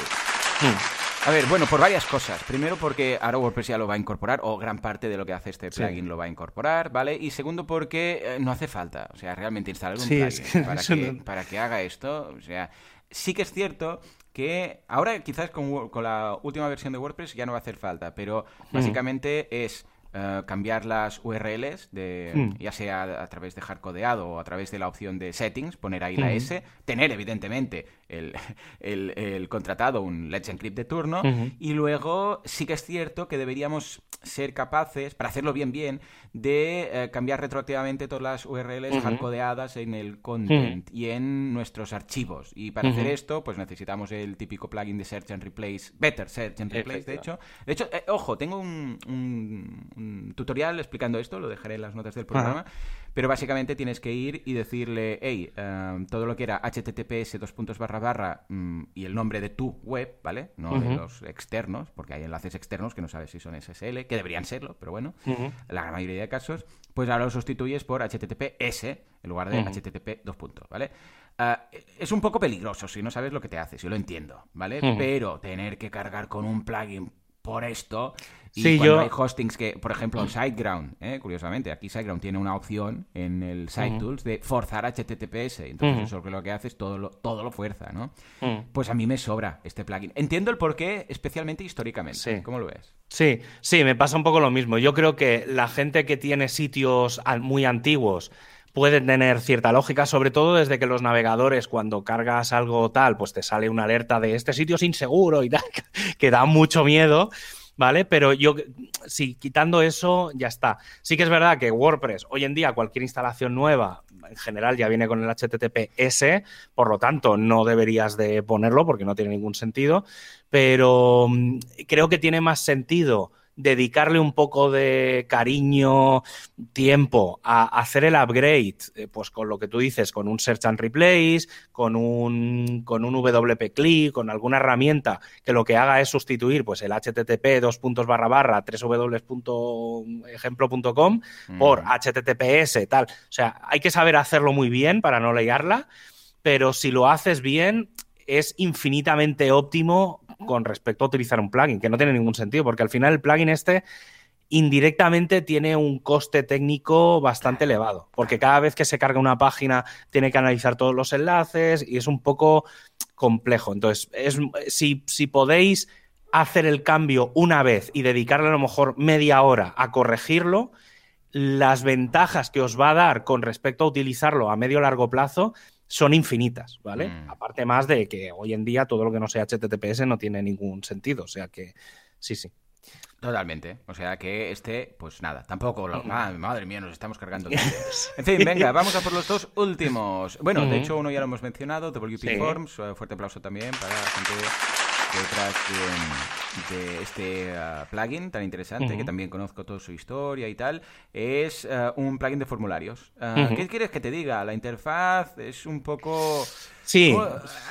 A ver, bueno, por varias cosas. Primero porque ahora WordPress ya lo va a incorporar, o gran parte de lo que hace este Sí. plugin lo va a incorporar, ¿vale? Y segundo porque eh, no hace falta, o sea, realmente instalar un Sí, plugin es que para, que, no- para que haga esto, o sea, sí que es cierto que ahora quizás con la última versión de WordPress ya no va a hacer falta, pero básicamente es eh, cambiar las URLs, de, Hmm. ya sea a través de hardcodeado o a través de la opción de settings, poner ahí la S, tener evidentemente el, el- el contratado un Let's Encrypt de turno y luego sí que es cierto que deberíamos ser capaces, para hacerlo bien bien, de eh, cambiar retroactivamente todas las URLs Ujú. hardcodeadas en el content y en nuestros archivos. Y para hacer esto, pues necesitamos el típico plugin de Search and Replace, Better Search and Replace, de hecho. De hecho, eh, ojo, tengo un, un- un tutorial explicando esto, lo dejaré en las notas del programa. Pero básicamente tienes que ir y decirle, hey, eh, todo lo que era https dos puntos barra barra mm, y el nombre de tu web, ¿vale? No de los externos, porque hay enlaces externos que no sabes si son SSL, que deberían serlo, pero bueno, la gran mayoría de casos, pues ahora lo sustituyes por https en lugar de Ujú. http dos puntos, ¿vale? Ah, es un poco peligroso si no sabes lo que te hace, si lo entiendo, ¿vale? Pero tener que cargar con un plugin por esto y Sí, cuando yo- hay hostings que, por ejemplo, SiteGround, ¿eh? curiosamente, aquí SiteGround tiene una opción en el Site. Tools de forzar HTTPS, entonces eso lo que hace es todo lo, todo lo fuerza, ¿no? Pues a mí me sobra este plugin. Entiendo el porqué, especialmente históricamente. Sí. ¿Cómo lo ves? Sí, sí, me pasa un poco lo mismo. Yo creo que la gente que tiene sitios muy antiguos puede tener cierta lógica, sobre todo desde que los navegadores, cuando cargas algo tal, pues te sale una alerta de este sitio es inseguro y tal, <laughs> que da mucho miedo. ¿Vale? Pero yo, sí, quitando eso, ya está. Sí que es verdad que WordPress, hoy en día, cualquier instalación nueva, en general ya viene con el HTTPS, por lo tanto, no deberías de ponerlo porque no tiene ningún sentido. Pero mm, creo que tiene más sentido dedicarle un poco de cariño, tiempo a hacer el upgrade, eh, pues con lo que tú dices, con un Search and Replace, con un, con un WP Click, con alguna herramienta que lo que haga es sustituir pues el http dos puntos barra barra www.ejemplo.com por https tal. O sea, hay que saber hacerlo muy bien para no liarla, pero si lo haces bien es infinitamente óptimo con respecto a utilizar un plugin, que no tiene ningún sentido, porque al final el plugin este indirectamente tiene un coste técnico bastante elevado, porque cada vez que se carga una página tiene que analizar todos los enlaces y es un poco complejo. Entonces, es, si, si podéis hacer el cambio una vez y dedicarle a lo mejor media hora a corregirlo, las ventajas que os va a dar con respecto a utilizarlo a medio o largo plazo son infinitas, ¿vale? Mm. Aparte más de que hoy en día todo lo que no sea HTTPS no tiene ningún sentido, o sea que sí, sí. Totalmente. O sea que este, pues nada, tampoco lo... Ah, madre mía, nos estamos cargando. <laughs> En fin, venga, vamos a por los dos últimos. Bueno, de hecho, uno ya lo hemos mencionado, WP Sí. Forms. eh, Fuerte aplauso también para la gente detrás de, de este eh, plugin tan interesante, que también conozco toda su historia y tal. Es eh, un plugin de formularios. Eh, Ujú. ¿Qué quieres que te diga? La interfaz es un poco... Sí,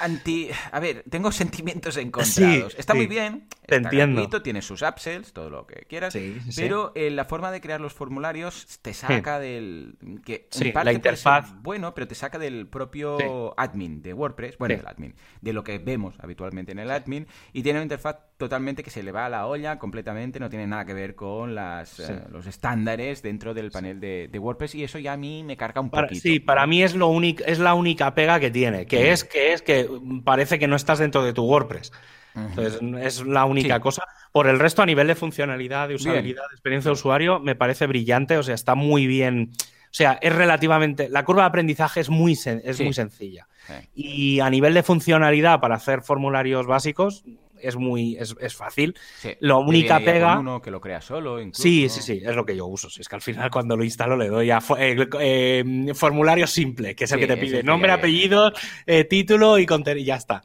Anti... A ver, tengo sentimientos encontrados. Sí, Está sí. muy bien. Te está entiendo. gratuito, tiene sus upsells, todo lo que quieras. Sí, sí. Pero eh, la forma de crear los formularios te saca del... que en parte la interfaz. bueno, pero te saca del propio admin de WordPress, bueno, del admin, de lo que vemos habitualmente en el admin, y tiene una interfaz totalmente que se le va a la olla completamente, no tiene nada que ver con las, eh, los estándares dentro del panel de, de WordPress, y eso ya a mí me carga un Para- poquito. sí, para mí es, lo único, es la única pega que tiene, Mm. Que es, que es que parece que no estás dentro de tu WordPress. Entonces, es la única Sí. cosa. Por el resto, a nivel de funcionalidad, de usabilidad, de experiencia de usuario, me parece brillante. O sea, está muy bien. O sea, es relativamente. La curva de aprendizaje es muy, sen- es Sí. muy sencilla. Y a nivel de funcionalidad, para hacer formularios básicos, es muy es, es fácil. Sí, te única pega- uno que lo crea solo, incluso. Sí, sí, sí, es lo que yo uso. Si es que al final cuando lo instalo le doy a eh, eh, formulario simple, que es el Sí, que te pide nombre, apellido, eh, título y contenido y ya está.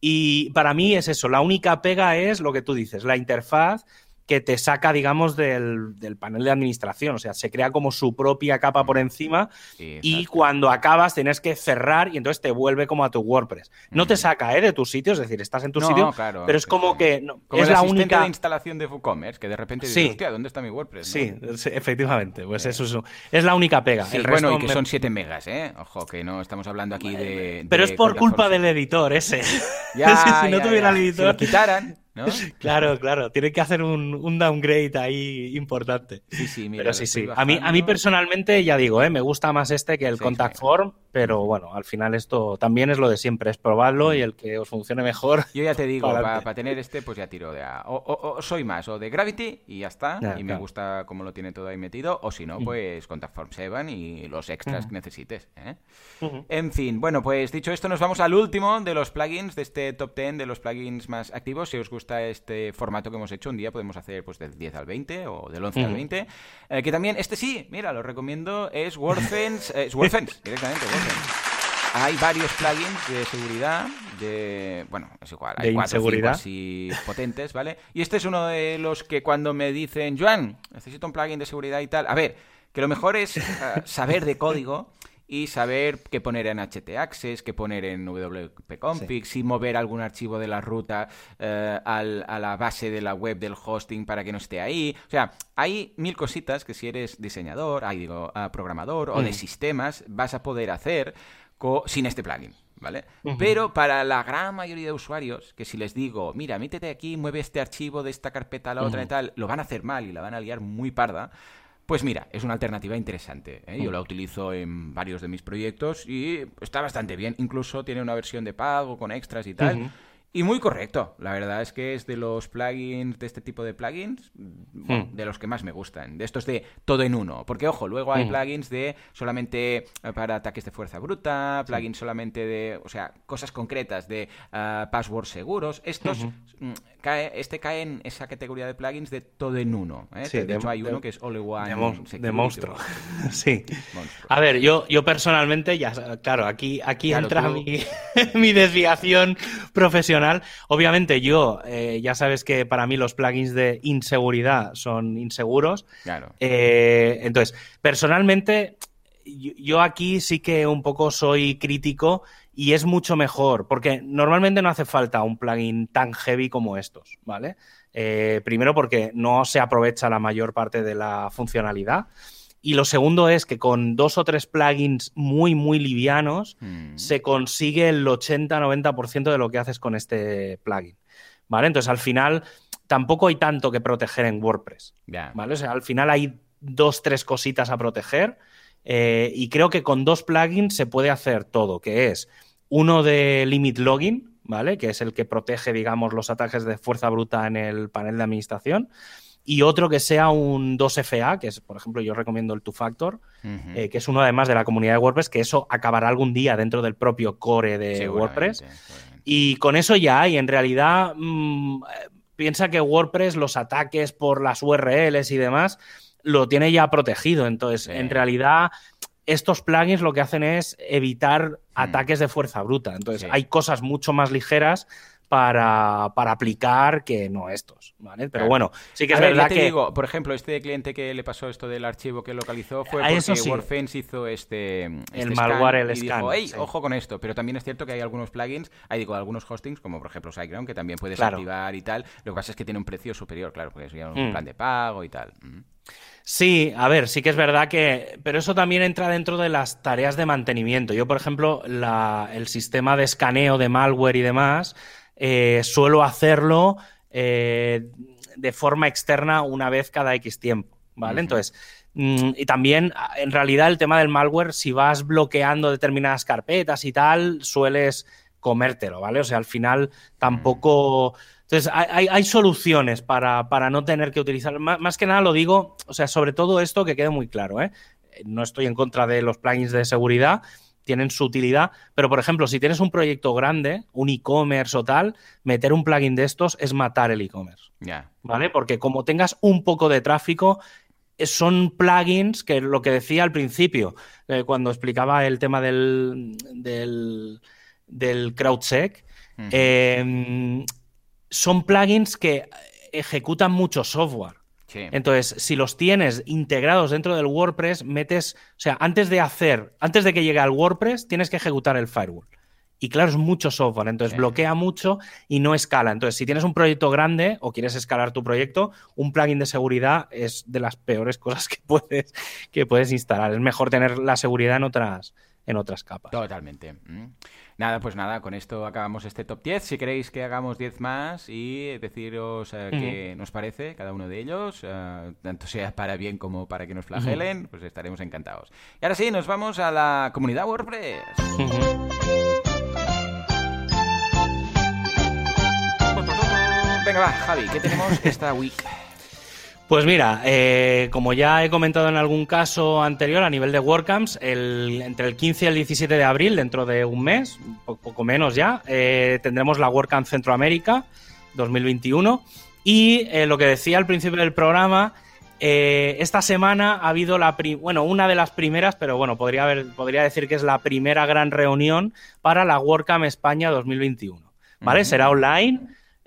Y para mí es eso, la única pega es lo que tú dices, la interfaz que te saca, digamos, del, del panel de administración. O sea, se crea como su propia capa por encima Sí, y cuando acabas tienes que cerrar y entonces te vuelve como a tu WordPress. No te Ujú. saca ¿eh? de tu sitio, es decir, estás en tu No, sitio, claro, pero es como sí. que no, Como es el la única... de instalación de WooCommerce, que de repente dices, Sí. hostia, ¿dónde está mi WordPress? Sí, efectivamente, pues eso es, es la única pega. El bueno, resto y que me- son 7 megas, ¿eh? Ojo, que no estamos hablando aquí de... Pero de es por culpa del editor ese. Ya, es <laughs> que si no tuviera ya. el Si editor... lo quitaran, ¿no? <laughs> Claro, claro, tiene que hacer un, un downgrade ahí importante. Sí, sí, mira, Pero sí, sí. A mí, a mí personalmente, ya digo, ¿eh? me gusta más este que el Sí, Contact sí. Form, pero bueno, al final esto también es lo de siempre, es probarlo y el que os funcione mejor. <laughs> Yo ya te digo, para, tener este, pues ya tiro de A. O, soy más, o de Gravity y ya está, y me gusta cómo lo tiene todo ahí metido, o si no, pues Contact Form 7 y los extras que necesites. ¿eh? En fin, bueno, pues dicho esto, nos vamos al último de los plugins, de este top 10 de los plugins más activos. Si os gusta este formato que hemos hecho, un día podemos hacer pues del 10 al 20 o del 11 al 20. Eh, que también, este sí, mira, lo recomiendo, es WordFence, eh, es WordFence, <laughs> directamente, hay varios plugins de seguridad, de. Bueno, es igual, hay cuatro seguridad así potentes, ¿vale? Y este es uno de los que cuando me dicen, Joan, necesito un plugin de seguridad y tal. A ver, que lo mejor es eh, saber de código y saber qué poner en htaccess, qué poner en wp-config, si mover algún archivo de la ruta eh, a la base de la web del hosting para que no esté ahí. O sea, hay mil cositas que si eres diseñador, ahí digo, ah, programador o de mm. sistemas, vas a poder hacer sin este plugin. ¿Vale? Pero para la gran mayoría de usuarios, que si les digo, mira, métete aquí, mueve este archivo de esta carpeta a la otra y tal, lo van a hacer mal y la van a liar muy parda. Pues mira, es una alternativa interesante. ¿eh? Yo la utilizo en varios de mis proyectos y está bastante bien. Incluso tiene una versión de pago con extras y tal. Y muy correcto. La verdad es que es de los plugins, de este tipo de plugins, hmm. de los que más me gustan. De estos de todo en uno. Porque, ojo, luego hay hmm. plugins de solamente eh, para ataques de fuerza bruta, plugins solamente de, o sea, cosas concretas de uh, passwords seguros. Estos, mm, cae, este cae en esa categoría de plugins de todo en uno. ¿eh? de, hecho, hay uno que es All in One. De, monstruo. <laughs> sí. A ver, yo, yo personalmente, ya, claro, aquí, aquí entra mi, <laughs> mi desviación profesional Obviamente yo, eh, ya sabes que para mí los plugins de inseguridad son inseguros. Claro. Eh, entonces, personalmente, yo aquí sí que un poco soy crítico y es mucho mejor, porque normalmente no hace falta un plugin tan heavy como estos, ¿vale? Eh, primero porque no se aprovecha la mayor parte de la funcionalidad. Y lo segundo es que con dos o tres plugins muy, muy livianos mm. se consigue el 80-90% de lo que haces con este plugin. ¿Vale? Entonces, al final, tampoco hay tanto que proteger en WordPress. ¿Vale? O sea, al final hay dos, tres cositas a proteger. Eh, y creo que con dos plugins se puede hacer todo, que es uno de limit login, ¿vale? Que es el que protege, digamos, los ataques de fuerza bruta en el panel de administración y otro que sea un 2FA, que es, por ejemplo, yo recomiendo el Two Factor, eh, que es uno además de la comunidad de WordPress, que eso acabará algún día dentro del propio core de WordPress. Y con eso ya hay, en realidad, mm, piensa que WordPress, los ataques por las URLs y demás, lo tiene ya protegido. Entonces, en realidad, estos plugins lo que hacen es evitar mm. ataques de fuerza bruta. Entonces, hay cosas mucho más ligeras para, aplicar que no estos, ¿vale? Pero bueno, sí que es verdad que... digo, por ejemplo, este cliente que le pasó esto del archivo que localizó fue porque sí. WordFence hizo este, el este malware, el y Dijo, ojo con esto, pero también es cierto que hay algunos plugins, hay digo, algunos hostings, como por ejemplo SiteGround, que también puedes activar y tal. Lo que pasa es que tiene un precio superior, claro, porque es un mm. plan de pago y tal. Mm. Sí, a ver, sí que es verdad que. Pero eso también entra dentro de las tareas de mantenimiento. Yo, por ejemplo, el sistema de escaneo de malware y demás eh, suelo hacerlo eh, de forma externa una vez cada X tiempo, ¿vale? Entonces, mm, y también, en realidad, el tema del malware, si vas bloqueando determinadas carpetas y tal, sueles comértelo, ¿vale? O sea, al final tampoco... Entonces, hay, soluciones para, no tener que utilizar. Más, más, que nada lo digo, o sea, sobre todo esto que quede muy claro, ¿eh? No estoy en contra de los plugins de seguridad, tienen su utilidad, pero por ejemplo, si tienes un proyecto grande, un e-commerce o tal, meter un plugin de estos es matar el e-commerce. ¿Vale? Porque como tengas un poco de tráfico, eh, son plugins que lo que decía al principio, eh, cuando explicaba el tema del, del, del CrowdSec, em, son plugins que ejecutan mucho software. Entonces, si los tienes integrados dentro del WordPress, metes, o sea, antes de hacer, antes de que llegue al WordPress, tienes que ejecutar el firewall. Y claro, es mucho software, entonces bloquea mucho y no escala. Entonces, si tienes un proyecto grande o quieres escalar tu proyecto, un plugin de seguridad es de las peores cosas que puedes, que puedes instalar. Es mejor tener la seguridad en otras, en otras capas. Totalmente. Nada, pues nada, con esto acabamos este top 10. Si queréis que hagamos 10 más y deciros eh, qué nos parece cada uno de ellos, eh, tanto sea para bien como para que nos flagelen, pues estaremos encantados. Y ahora sí, nos vamos a la comunidad WordPress. Venga, va, Javi, ¿qué tenemos esta week? Pues mira, eh, como ya he comentado en algún caso anterior a nivel de WordCamps, entre el 15 y el 17 de abril, dentro de un mes, poco menos ya, eh, tendremos la WordCamp Centroamérica 2021. Y eh, lo que decía al principio del programa, esta semana ha habido la bueno, una de las primeras, pero bueno, podría, haber, podría decir que es la primera gran reunión para la WordCamp España 2021. ¿Vale? Será online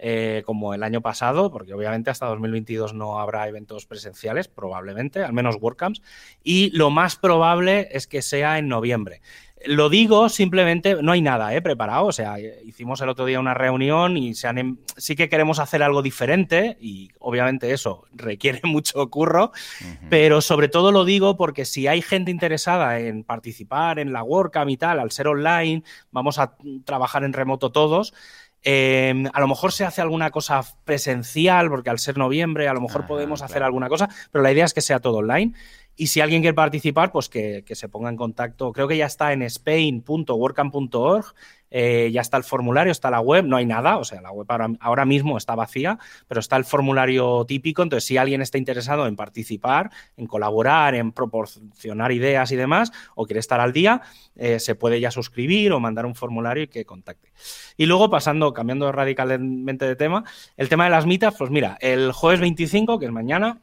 eh, como el año pasado, porque obviamente hasta 2022 no habrá eventos presenciales, probablemente, al menos WordCamps, y lo más probable es que sea en noviembre. Lo digo simplemente, no hay nada ¿eh? preparado, o sea, hicimos el otro día una reunión y se em, sí que queremos hacer algo diferente y obviamente eso requiere <laughs> mucho curro, pero sobre todo lo digo porque si hay gente interesada en participar en la WordCamp y tal, al ser online, vamos a trabajar en remoto todos, Em, a lo mejor se hace alguna cosa presencial, porque al ser noviembre, a lo mejor podemos hacer alguna cosa, pero la idea es que sea todo online. Y si alguien quiere participar, pues que, se ponga en contacto. Creo que ya está en spain.workcamp.org, eh, ya está el formulario, está la web, no hay nada, o sea, la web ahora, mismo está vacía, pero está el formulario típico. Entonces, si alguien está interesado en participar, en colaborar, en proporcionar ideas y demás, o quiere estar al día, eh, se puede ya suscribir o mandar un formulario y que contacte. Y luego, pasando, cambiando radicalmente de tema, el tema de las mitas, pues mira, el jueves 25, que es mañana,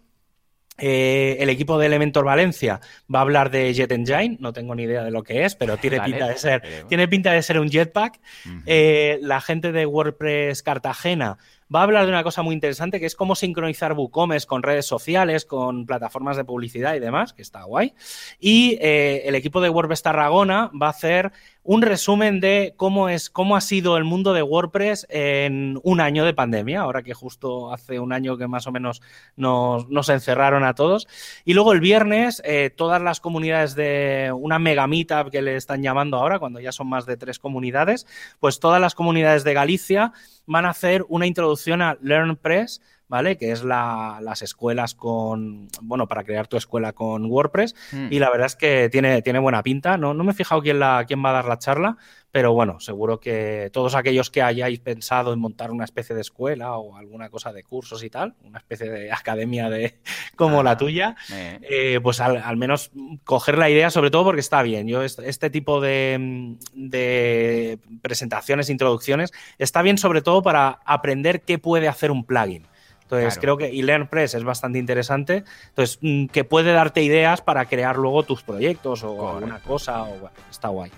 eh, el equipo de Elementor Valencia va a hablar de Jet Engine, no tengo ni idea de lo que es, pero tiene pinta de ser, tiene pinta de ser un jetpack. Eh, la gente de WordPress Cartagena va a hablar de una cosa muy interesante que es cómo sincronizar WooCommerce con redes sociales, con plataformas de publicidad y demás, que está guay. Y eh, el equipo de WordPress Tarragona va a hacer un resumen de cómo es, cómo ha sido el mundo de WordPress en un año de pandemia, ahora que justo hace un año que más o menos nos, encerraron a todos. Y luego el viernes, eh, todas las comunidades de una mega meetup que le están llamando ahora, cuando ya son más de tres comunidades, pues todas las comunidades de Galicia van a hacer una introducción a LearnPress ¿vale? Que es las escuelas con, bueno, para crear tu escuela con WordPress. Hmm. Y la verdad es que tiene, tiene buena pinta. No, no me he fijado quién, la, quién va a dar la charla, pero bueno, seguro que todos aquellos que hayáis pensado en montar una especie de escuela o alguna cosa de cursos y tal, una especie de <laughs> academia de como la tuya, eh, pues al, menos coger la idea, sobre todo porque está bien. Yo este, tipo de, de presentaciones, introducciones, está bien sobre todo para aprender qué puede hacer un plugin. Entonces, creo que y LearnPress es bastante interesante. Entonces, mm, que puede darte ideas para crear luego tus proyectos o alguna cosa. O, está guay.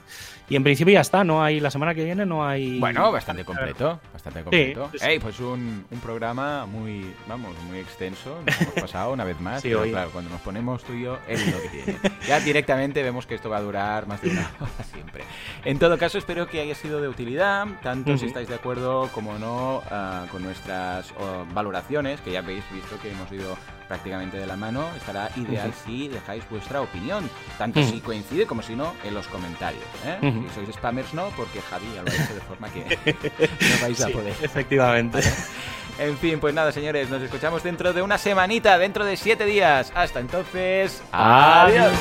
Y en principio ya está, no hay la semana que viene no hay. Bueno, bastante completo, bastante completo. pues un, programa muy, vamos, muy extenso. Nos hemos <laughs> pasado una vez más. pero claro, cuando nos ponemos tú y yo, es lo que tiene. Ya directamente vemos que esto va a durar más de una <laughs> hora siempre. En todo caso, espero que haya sido de utilidad, tanto si estáis de acuerdo como no ah, con nuestras valoraciones, que ya habéis visto que hemos ido prácticamente de la mano, estará ideal si dejáis vuestra opinión, tanto si coincide como si no en los comentarios. ¿eh? Si sois spammers no, porque Javi ya lo ha hecho de forma que <laughs> no vais a poder. Efectivamente. En fin, pues nada, señores, nos escuchamos dentro de una semanita, dentro de siete días. Hasta entonces, adiós.